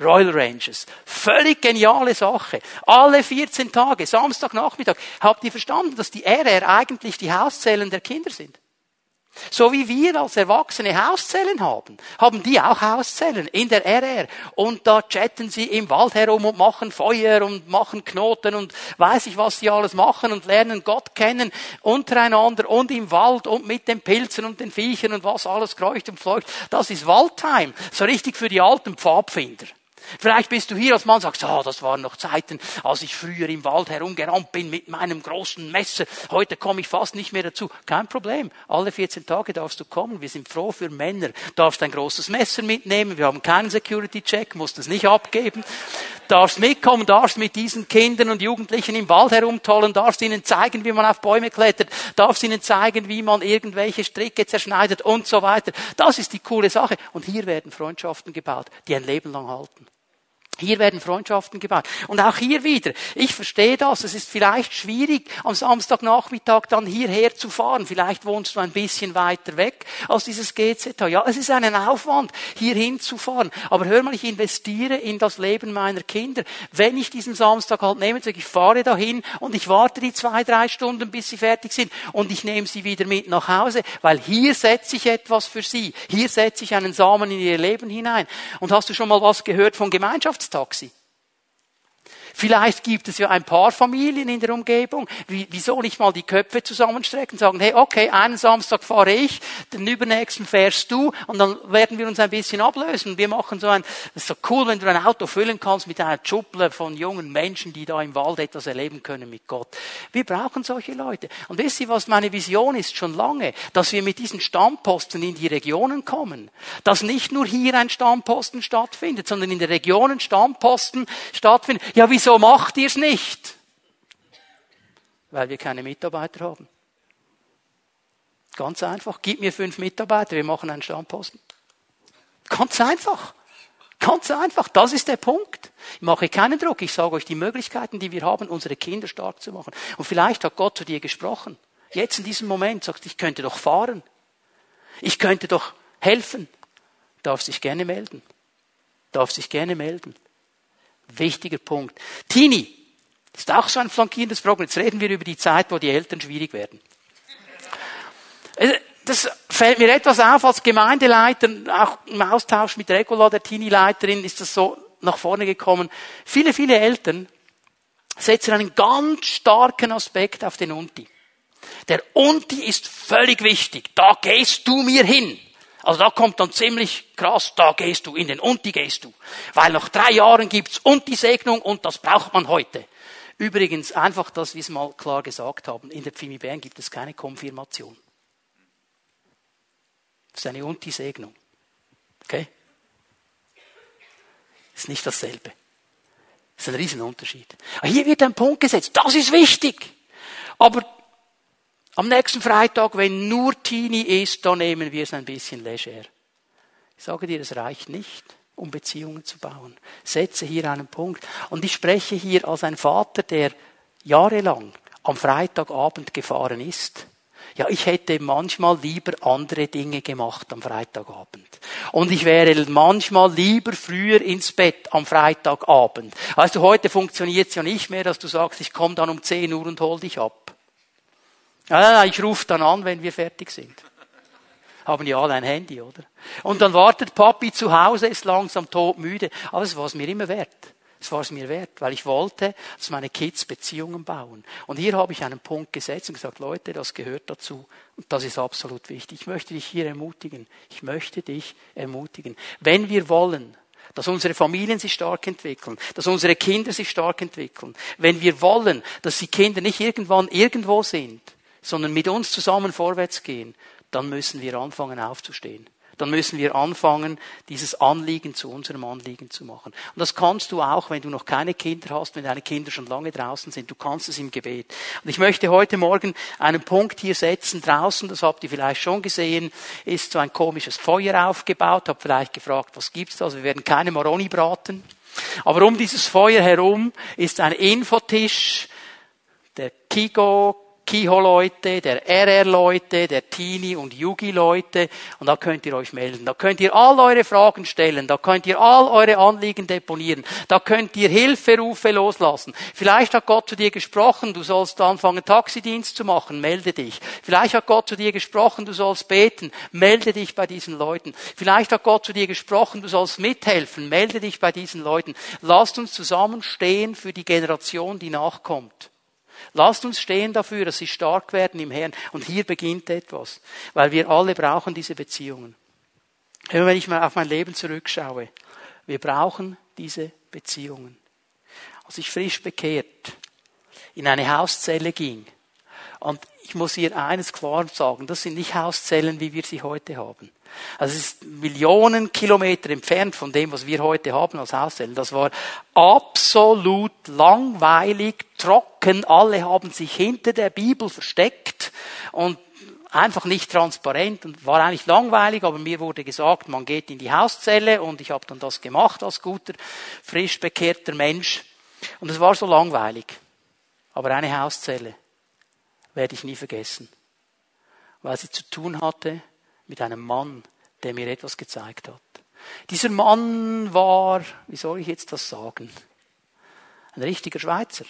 Royal Rangers. Völlig geniale Sache. Alle 14 Tage, Samstagnachmittag. Habt ihr verstanden, dass die RR eigentlich die Hauszellen der Kinder sind? So wie wir als Erwachsene Hauszellen haben, haben die auch Hauszellen in der RR. Und da chatten sie im Wald herum und machen Feuer und machen Knoten und weiß ich, was sie alles machen und lernen Gott kennen untereinander und im Wald und mit den Pilzen und den Viechern und was alles kreucht und fleucht. Das ist Waldtime. So richtig für die alten Pfadfinder. Vielleicht bist du hier als Mann und sagst, ah, oh, das waren noch Zeiten, als ich früher im Wald herumgerannt bin mit meinem großen Messer. Heute komme ich fast nicht mehr dazu. Kein Problem. Alle 14 Tage darfst du kommen. Wir sind froh für Männer. Darfst ein großes Messer mitnehmen. Wir haben keinen Security-Check, musst es nicht abgeben. Darfst mitkommen, darfst mit diesen Kindern und Jugendlichen im Wald herumtollen, darfst ihnen zeigen, wie man auf Bäume klettert, darfst ihnen zeigen, wie man irgendwelche Stricke zerschneidet und so weiter. Das ist die coole Sache. Und hier werden Freundschaften gebaut, die ein Leben lang halten. Hier werden Freundschaften gebaut. Und auch hier wieder, ich verstehe das, es ist vielleicht schwierig, am Samstagnachmittag dann hierher zu fahren. Vielleicht wohnst du ein bisschen weiter weg als dieses GZH. Ja, es ist ein Aufwand, hier hinzufahren. Aber hör mal, ich investiere in das Leben meiner Kinder. Wenn ich diesen Samstag halt nehme, sage ich, fahre dahin und ich warte die zwei, drei Stunden, bis sie fertig sind und ich nehme sie wieder mit nach Hause, weil hier setze ich etwas für sie. Hier setze ich einen Samen in ihr Leben hinein. Und hast du schon mal was gehört von Gemeinschafts Taxi. Vielleicht gibt es ja ein paar Familien in der Umgebung. Wieso nicht mal die Köpfe zusammenstrecken und sagen, hey, okay, einen Samstag fahre ich, den übernächsten fährst du und dann werden wir uns ein bisschen ablösen. Wir machen so ein, das ist so cool, wenn du ein Auto füllen kannst mit einer Schuble von jungen Menschen, die da im Wald etwas erleben können mit Gott. Wir brauchen solche Leute. Und wisst ihr, was meine Vision ist schon lange? Dass wir mit diesen Stammposten in die Regionen kommen. Dass nicht nur hier ein Stammposten stattfindet, sondern in den Regionen Stammposten stattfinden. Ja, wieso wieso macht ihr es nicht? Weil wir keine Mitarbeiter haben. Ganz einfach. Gib mir fünf Mitarbeiter, wir machen einen Stammposten. Ganz einfach. Ganz einfach. Das ist der Punkt. Ich mache keinen Druck. Ich sage euch die Möglichkeiten, die wir haben, unsere Kinder stark zu machen. Und vielleicht hat Gott zu dir gesprochen. Jetzt in diesem Moment sagst du, ich könnte doch fahren. Ich könnte doch helfen. Darf sich gerne melden. Darf sich gerne melden. Wichtiger Punkt. Tini ist auch so ein flankierendes Programm. Jetzt reden wir über die Zeit, wo die Eltern schwierig werden. Äh, das fällt mir etwas auf als Gemeindeleiter, auch im Austausch mit Regula, der Teenie-Leiterin, ist das so nach vorne gekommen. Viele, viele Eltern setzen einen ganz starken Aspekt auf den Unti. Der Unti ist völlig wichtig. Da gehst du mir hin. Also da kommt dann ziemlich krass, da gehst du, in den Unti gehst du. Weil nach drei Jahren gibt's Unti-Segnung und das braucht man heute. Übrigens, einfach, dass wir es mal klar gesagt haben, in der Pfimi Bern gibt es keine Konfirmation. Das ist eine Unti-Segnung. Okay? Ist nicht dasselbe. Das ist ein Riesenunterschied. Hier wird ein Punkt gesetzt. Das ist wichtig. Aber am nächsten Freitag, wenn nur Teenie ist, dann nehmen wir es ein bisschen leger. Ich sage dir, es reicht nicht, um Beziehungen zu bauen. Setze hier einen Punkt. Und ich spreche hier als ein Vater, der jahrelang am Freitagabend gefahren ist. Ja, ich hätte manchmal lieber andere Dinge gemacht am Freitagabend. Und ich wäre manchmal lieber früher ins Bett am Freitagabend. Weißt du, heute funktioniert es ja nicht mehr, dass du sagst, ich komme dann um 10 Uhr und hol dich ab. Ah, ich rufe dann an, wenn wir fertig sind. Haben ja alle ein Handy, oder? Und dann wartet Papi zu Hause, ist langsam todmüde. Aber es war es mir immer wert. Es war es mir wert, weil ich wollte, dass meine Kids Beziehungen bauen. Und hier habe ich einen Punkt gesetzt und gesagt, Leute, das gehört dazu. Und das ist absolut wichtig. Ich möchte dich hier ermutigen. Ich möchte dich ermutigen. Wenn wir wollen, dass unsere Familien sich stark entwickeln, dass unsere Kinder sich stark entwickeln, wenn wir wollen, dass die Kinder nicht irgendwann irgendwo sind, sondern mit uns zusammen vorwärts gehen, dann müssen wir anfangen aufzustehen. Dann müssen wir anfangen, dieses Anliegen zu unserem Anliegen zu machen. Und das kannst du auch, wenn du noch keine Kinder hast, wenn deine Kinder schon lange draußen sind. Du kannst es im Gebet. Und ich möchte heute Morgen einen Punkt hier setzen. Draußen, das habt ihr vielleicht schon gesehen, ist so ein komisches Feuer aufgebaut. Hab vielleicht gefragt, was gibt's da? Also wir werden keine Maroni braten. Aber um dieses Feuer herum ist ein Infotisch, der Kigo Kiho-Leute, der RR-Leute, der Teenie- und Yugi-Leute. Und da könnt ihr euch melden. Da könnt ihr all eure Fragen stellen. Da könnt ihr all eure Anliegen deponieren. Da könnt ihr Hilferufe loslassen. Vielleicht hat Gott zu dir gesprochen, du sollst anfangen, Taxidienst zu machen. Melde dich. Vielleicht hat Gott zu dir gesprochen, du sollst beten. Melde dich bei diesen Leuten. Vielleicht hat Gott zu dir gesprochen, du sollst mithelfen. Melde dich bei diesen Leuten. Lasst uns zusammenstehen für die Generation, die nachkommt. Lasst uns stehen dafür, dass sie stark werden im Herrn. Und hier beginnt etwas, weil wir alle brauchen diese Beziehungen. Wenn ich mal auf mein Leben zurückschaue, Wir brauchen diese Beziehungen. Als ich frisch bekehrt in eine Hauszelle ging, und ich muss hier eines klar sagen, das sind nicht Hauszellen, wie wir sie heute haben. Also es ist Millionen Kilometer entfernt von dem, was wir heute haben als Hauszellen. Das war absolut langweilig, trocken. Alle haben sich hinter der Bibel versteckt und einfach nicht transparent und war eigentlich langweilig, aber mir wurde gesagt, man geht in die Hauszelle und ich habe dann das gemacht als guter, frisch bekehrter Mensch. Und es war so langweilig. Aber eine Hauszelle werde ich nie vergessen, weil sie zu tun hatte mit einem Mann, der mir etwas gezeigt hat. Dieser Mann war, wie soll ich jetzt das sagen, ein richtiger Schweizer.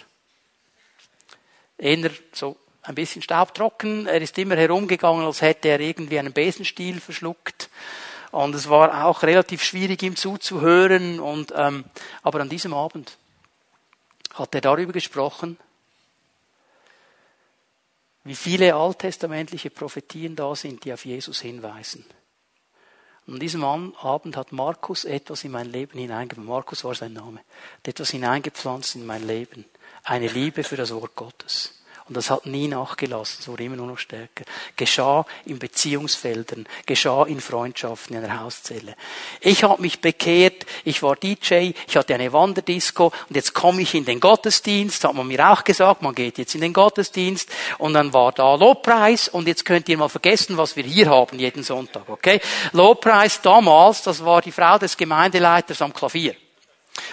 Eher so ein bisschen staubtrocken. Er ist immer herumgegangen, als hätte er irgendwie einen Besenstiel verschluckt. Und es war auch relativ schwierig, ihm zuzuhören. Und, ähm, aber an diesem Abend hat er darüber gesprochen, wie viele alttestamentliche Prophetien da sind, die auf Jesus hinweisen. Und an diesem Abend hat Markus etwas in mein Leben hineingepflanzt. Markus war sein Name. Hat etwas hineingepflanzt in mein Leben. Eine Liebe für das Wort Gottes. Und das hat nie nachgelassen, es wurde immer nur noch stärker. Geschah in Beziehungsfeldern, geschah in Freundschaften in einer Hauszelle. Ich habe mich bekehrt, ich war DJ, ich hatte eine Wanderdisco und jetzt komme ich in den Gottesdienst, hat man mir auch gesagt, man geht jetzt in den Gottesdienst und dann war da Lobpreis und jetzt könnt ihr mal vergessen, was wir hier haben jeden Sonntag, okay? Lobpreis damals, das war die Frau des Gemeindeleiters am Klavier.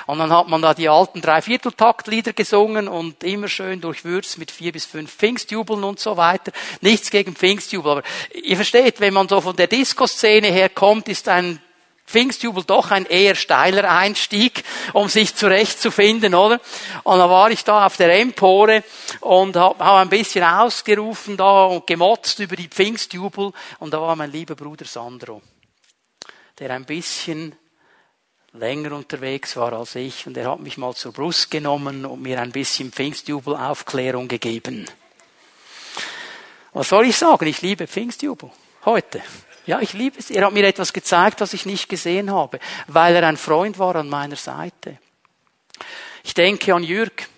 Und dann hat man da die alten Dreivierteltaktlieder gesungen und immer schön durchwürzt mit vier bis fünf Pfingstjubeln und so weiter. Nichts gegen Pfingstjubel, aber ihr versteht, wenn man so von der Disco-Szene herkommt, ist ein Pfingstjubel doch ein eher steiler Einstieg, um sich zurechtzufinden, oder? Und dann war ich da auf der Empore und habe hab ein bisschen ausgerufen da und gemotzt über die Pfingstjubel und da war mein lieber Bruder Sandro, der ein bisschen länger unterwegs war als ich und er hat mich mal zur Brust genommen und mir ein bisschen Pfingstjubelaufklärung gegeben. Was soll ich sagen? Ich liebe Pfingstjubel. Heute. Ja, ich liebe es. Er hat mir etwas gezeigt, was ich nicht gesehen habe, weil er ein Freund war an meiner Seite. Ich denke an Jürg,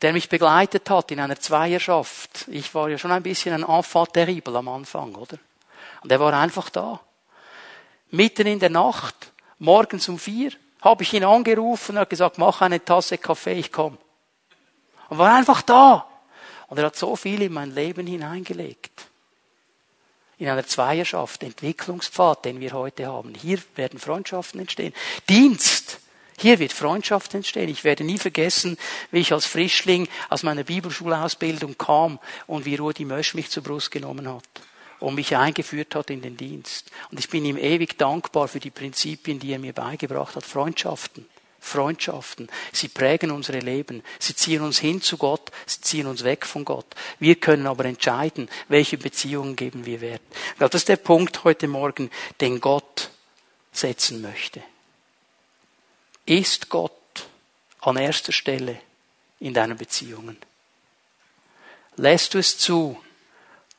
der mich begleitet hat in einer Zweierschaft. Ich war ja schon ein bisschen ein Enfant terrible am Anfang, oder? Und er war einfach da. Mitten in der Nacht Morgens um vier habe ich ihn angerufen und hat gesagt, mach eine Tasse Kaffee, ich komme. Und war einfach da. Und er hat so viel in mein Leben hineingelegt. In einer Zweierschaft, Entwicklungspfad, den wir heute haben. Hier werden Freundschaften entstehen. Dienst. Hier wird Freundschaft entstehen. Ich werde nie vergessen, wie ich als Frischling aus meiner Bibelschulausbildung kam und wie Rudi Mösch mich zur Brust genommen hat und mich eingeführt hat in den Dienst. Und ich bin ihm ewig dankbar für die Prinzipien, die er mir beigebracht hat. Freundschaften. Freundschaften. Sie prägen unsere Leben. Sie ziehen uns hin zu Gott. Sie ziehen uns weg von Gott. Wir können aber entscheiden, welche Beziehungen geben wir Wert. Das ist der Punkt heute Morgen, den Gott setzen möchte. Ist Gott an erster Stelle in deinen Beziehungen? Lässt du es zu,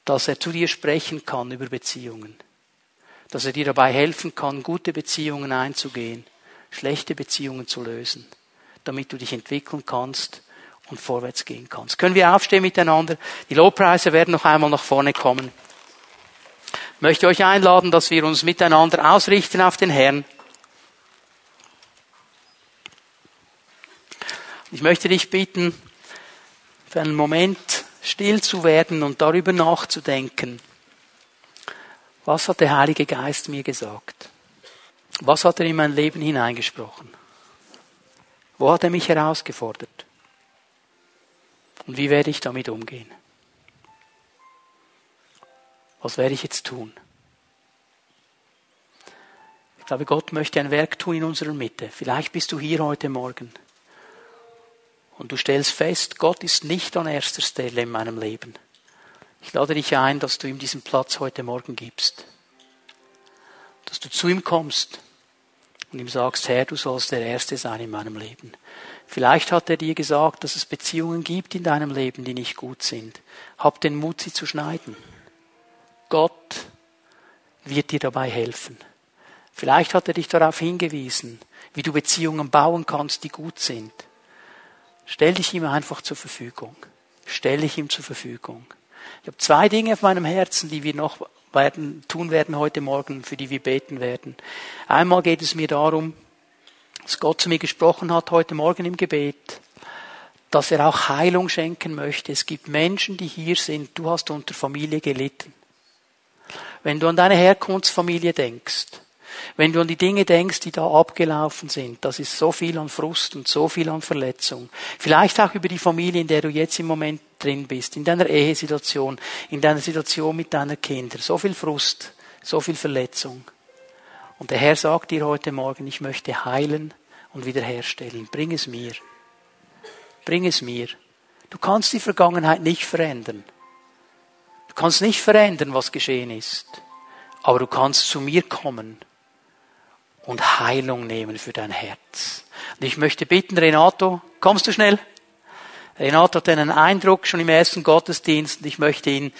dass er zu dir sprechen kann über Beziehungen. Dass er dir dabei helfen kann, gute Beziehungen einzugehen, schlechte Beziehungen zu lösen, damit du dich entwickeln kannst und vorwärts gehen kannst. Können wir aufstehen miteinander? Die Lobpreise werden noch einmal nach vorne kommen. Ich möchte euch einladen, dass wir uns miteinander ausrichten auf den Herrn. Ich möchte dich bitten, für einen Moment still zu werden und darüber nachzudenken. Was hat der Heilige Geist mir gesagt? Was hat er in mein Leben hineingesprochen? Wo hat er mich herausgefordert? Und wie werde ich damit umgehen? Was werde ich jetzt tun? Ich glaube, Gott möchte ein Werk tun in unserer Mitte. Vielleicht bist du hier heute Morgen und du stellst fest, Gott ist nicht an erster Stelle in meinem Leben. Ich lade dich ein, dass du ihm diesen Platz heute Morgen gibst. Dass du zu ihm kommst und ihm sagst, Herr, du sollst der Erste sein in meinem Leben. Vielleicht hat er dir gesagt, dass es Beziehungen gibt in deinem Leben, die nicht gut sind. Hab den Mut, sie zu schneiden. Gott wird dir dabei helfen. Vielleicht hat er dich darauf hingewiesen, wie du Beziehungen bauen kannst, die gut sind. Stell dich ihm einfach zur Verfügung. Stell dich ihm zur Verfügung. Ich habe zwei Dinge auf meinem Herzen, die wir noch werden, tun werden heute Morgen, für die wir beten werden. Einmal geht es mir darum, dass Gott zu mir gesprochen hat heute Morgen im Gebet, dass er auch Heilung schenken möchte. Es gibt Menschen, die hier sind. Du hast unter Familie gelitten. Wenn du an deine Herkunftsfamilie denkst, wenn du an die Dinge denkst, die da abgelaufen sind, das ist so viel an Frust und so viel an Verletzung. Vielleicht auch über die Familie, in der du jetzt im Moment drin bist, in deiner Ehesituation, in deiner Situation mit deinen Kindern. So viel Frust, so viel Verletzung. Und der Herr sagt dir heute Morgen, ich möchte heilen und wiederherstellen. Bring es mir. Bring es mir. Du kannst die Vergangenheit nicht verändern. Du kannst nicht verändern, was geschehen ist. Aber du kannst zu mir kommen und Heilung nehmen für dein Herz. Und ich möchte bitten, Renato, kommst du schnell? Renato hat einen Eindruck schon im ersten Gottesdienst und ich möchte ihn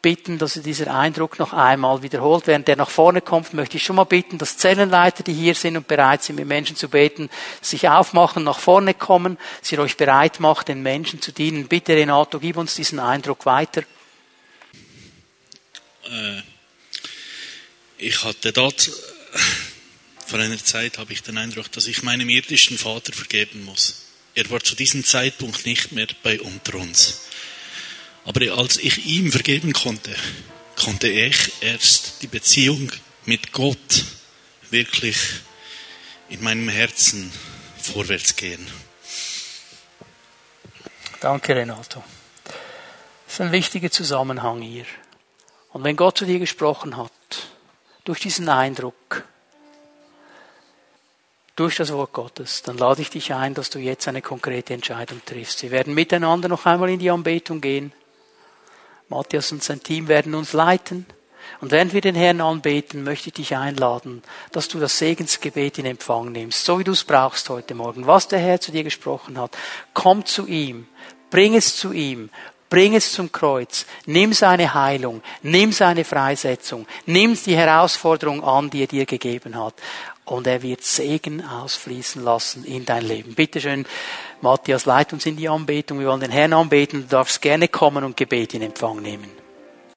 bitten, dass er dieser Eindruck noch einmal wiederholt. Während der nach vorne kommt, möchte ich schon mal bitten, dass Zellenleiter, die hier sind und bereit sind, mit Menschen zu beten, sich aufmachen, nach vorne kommen, sie euch bereit macht, den Menschen zu dienen. Bitte, Renato, gib uns diesen Eindruck weiter. Äh, ich hatte dort, vor einer Zeit habe ich den Eindruck, dass ich meinem irdischen Vater vergeben muss. Er war zu diesem Zeitpunkt nicht mehr bei unter uns. Aber als ich ihm vergeben konnte, konnte ich erst die Beziehung mit Gott wirklich in meinem Herzen vorwärts gehen. Danke, Renato. Das ist ein wichtiger Zusammenhang hier. Und wenn Gott zu dir gesprochen hat, durch diesen Eindruck, durch das Wort Gottes, dann lade ich dich ein, dass du jetzt eine konkrete Entscheidung triffst. Wir werden miteinander noch einmal in die Anbetung gehen. Matthias und sein Team werden uns leiten. Und während wir den Herrn anbeten, möchte ich dich einladen, dass du das Segensgebet in Empfang nimmst, so wie du es brauchst heute Morgen. Was der Herr zu dir gesprochen hat, komm zu ihm, bring es zu ihm, bring es zum Kreuz, nimm seine Heilung, nimm seine Freisetzung, nimm die Herausforderung an, die er dir gegeben hat. Und er wird Segen ausfließen lassen in dein Leben. Bitte schön, Matthias, leit uns in die Anbetung. Wir wollen den Herrn anbeten. Du darfst gerne kommen und Gebet in Empfang nehmen.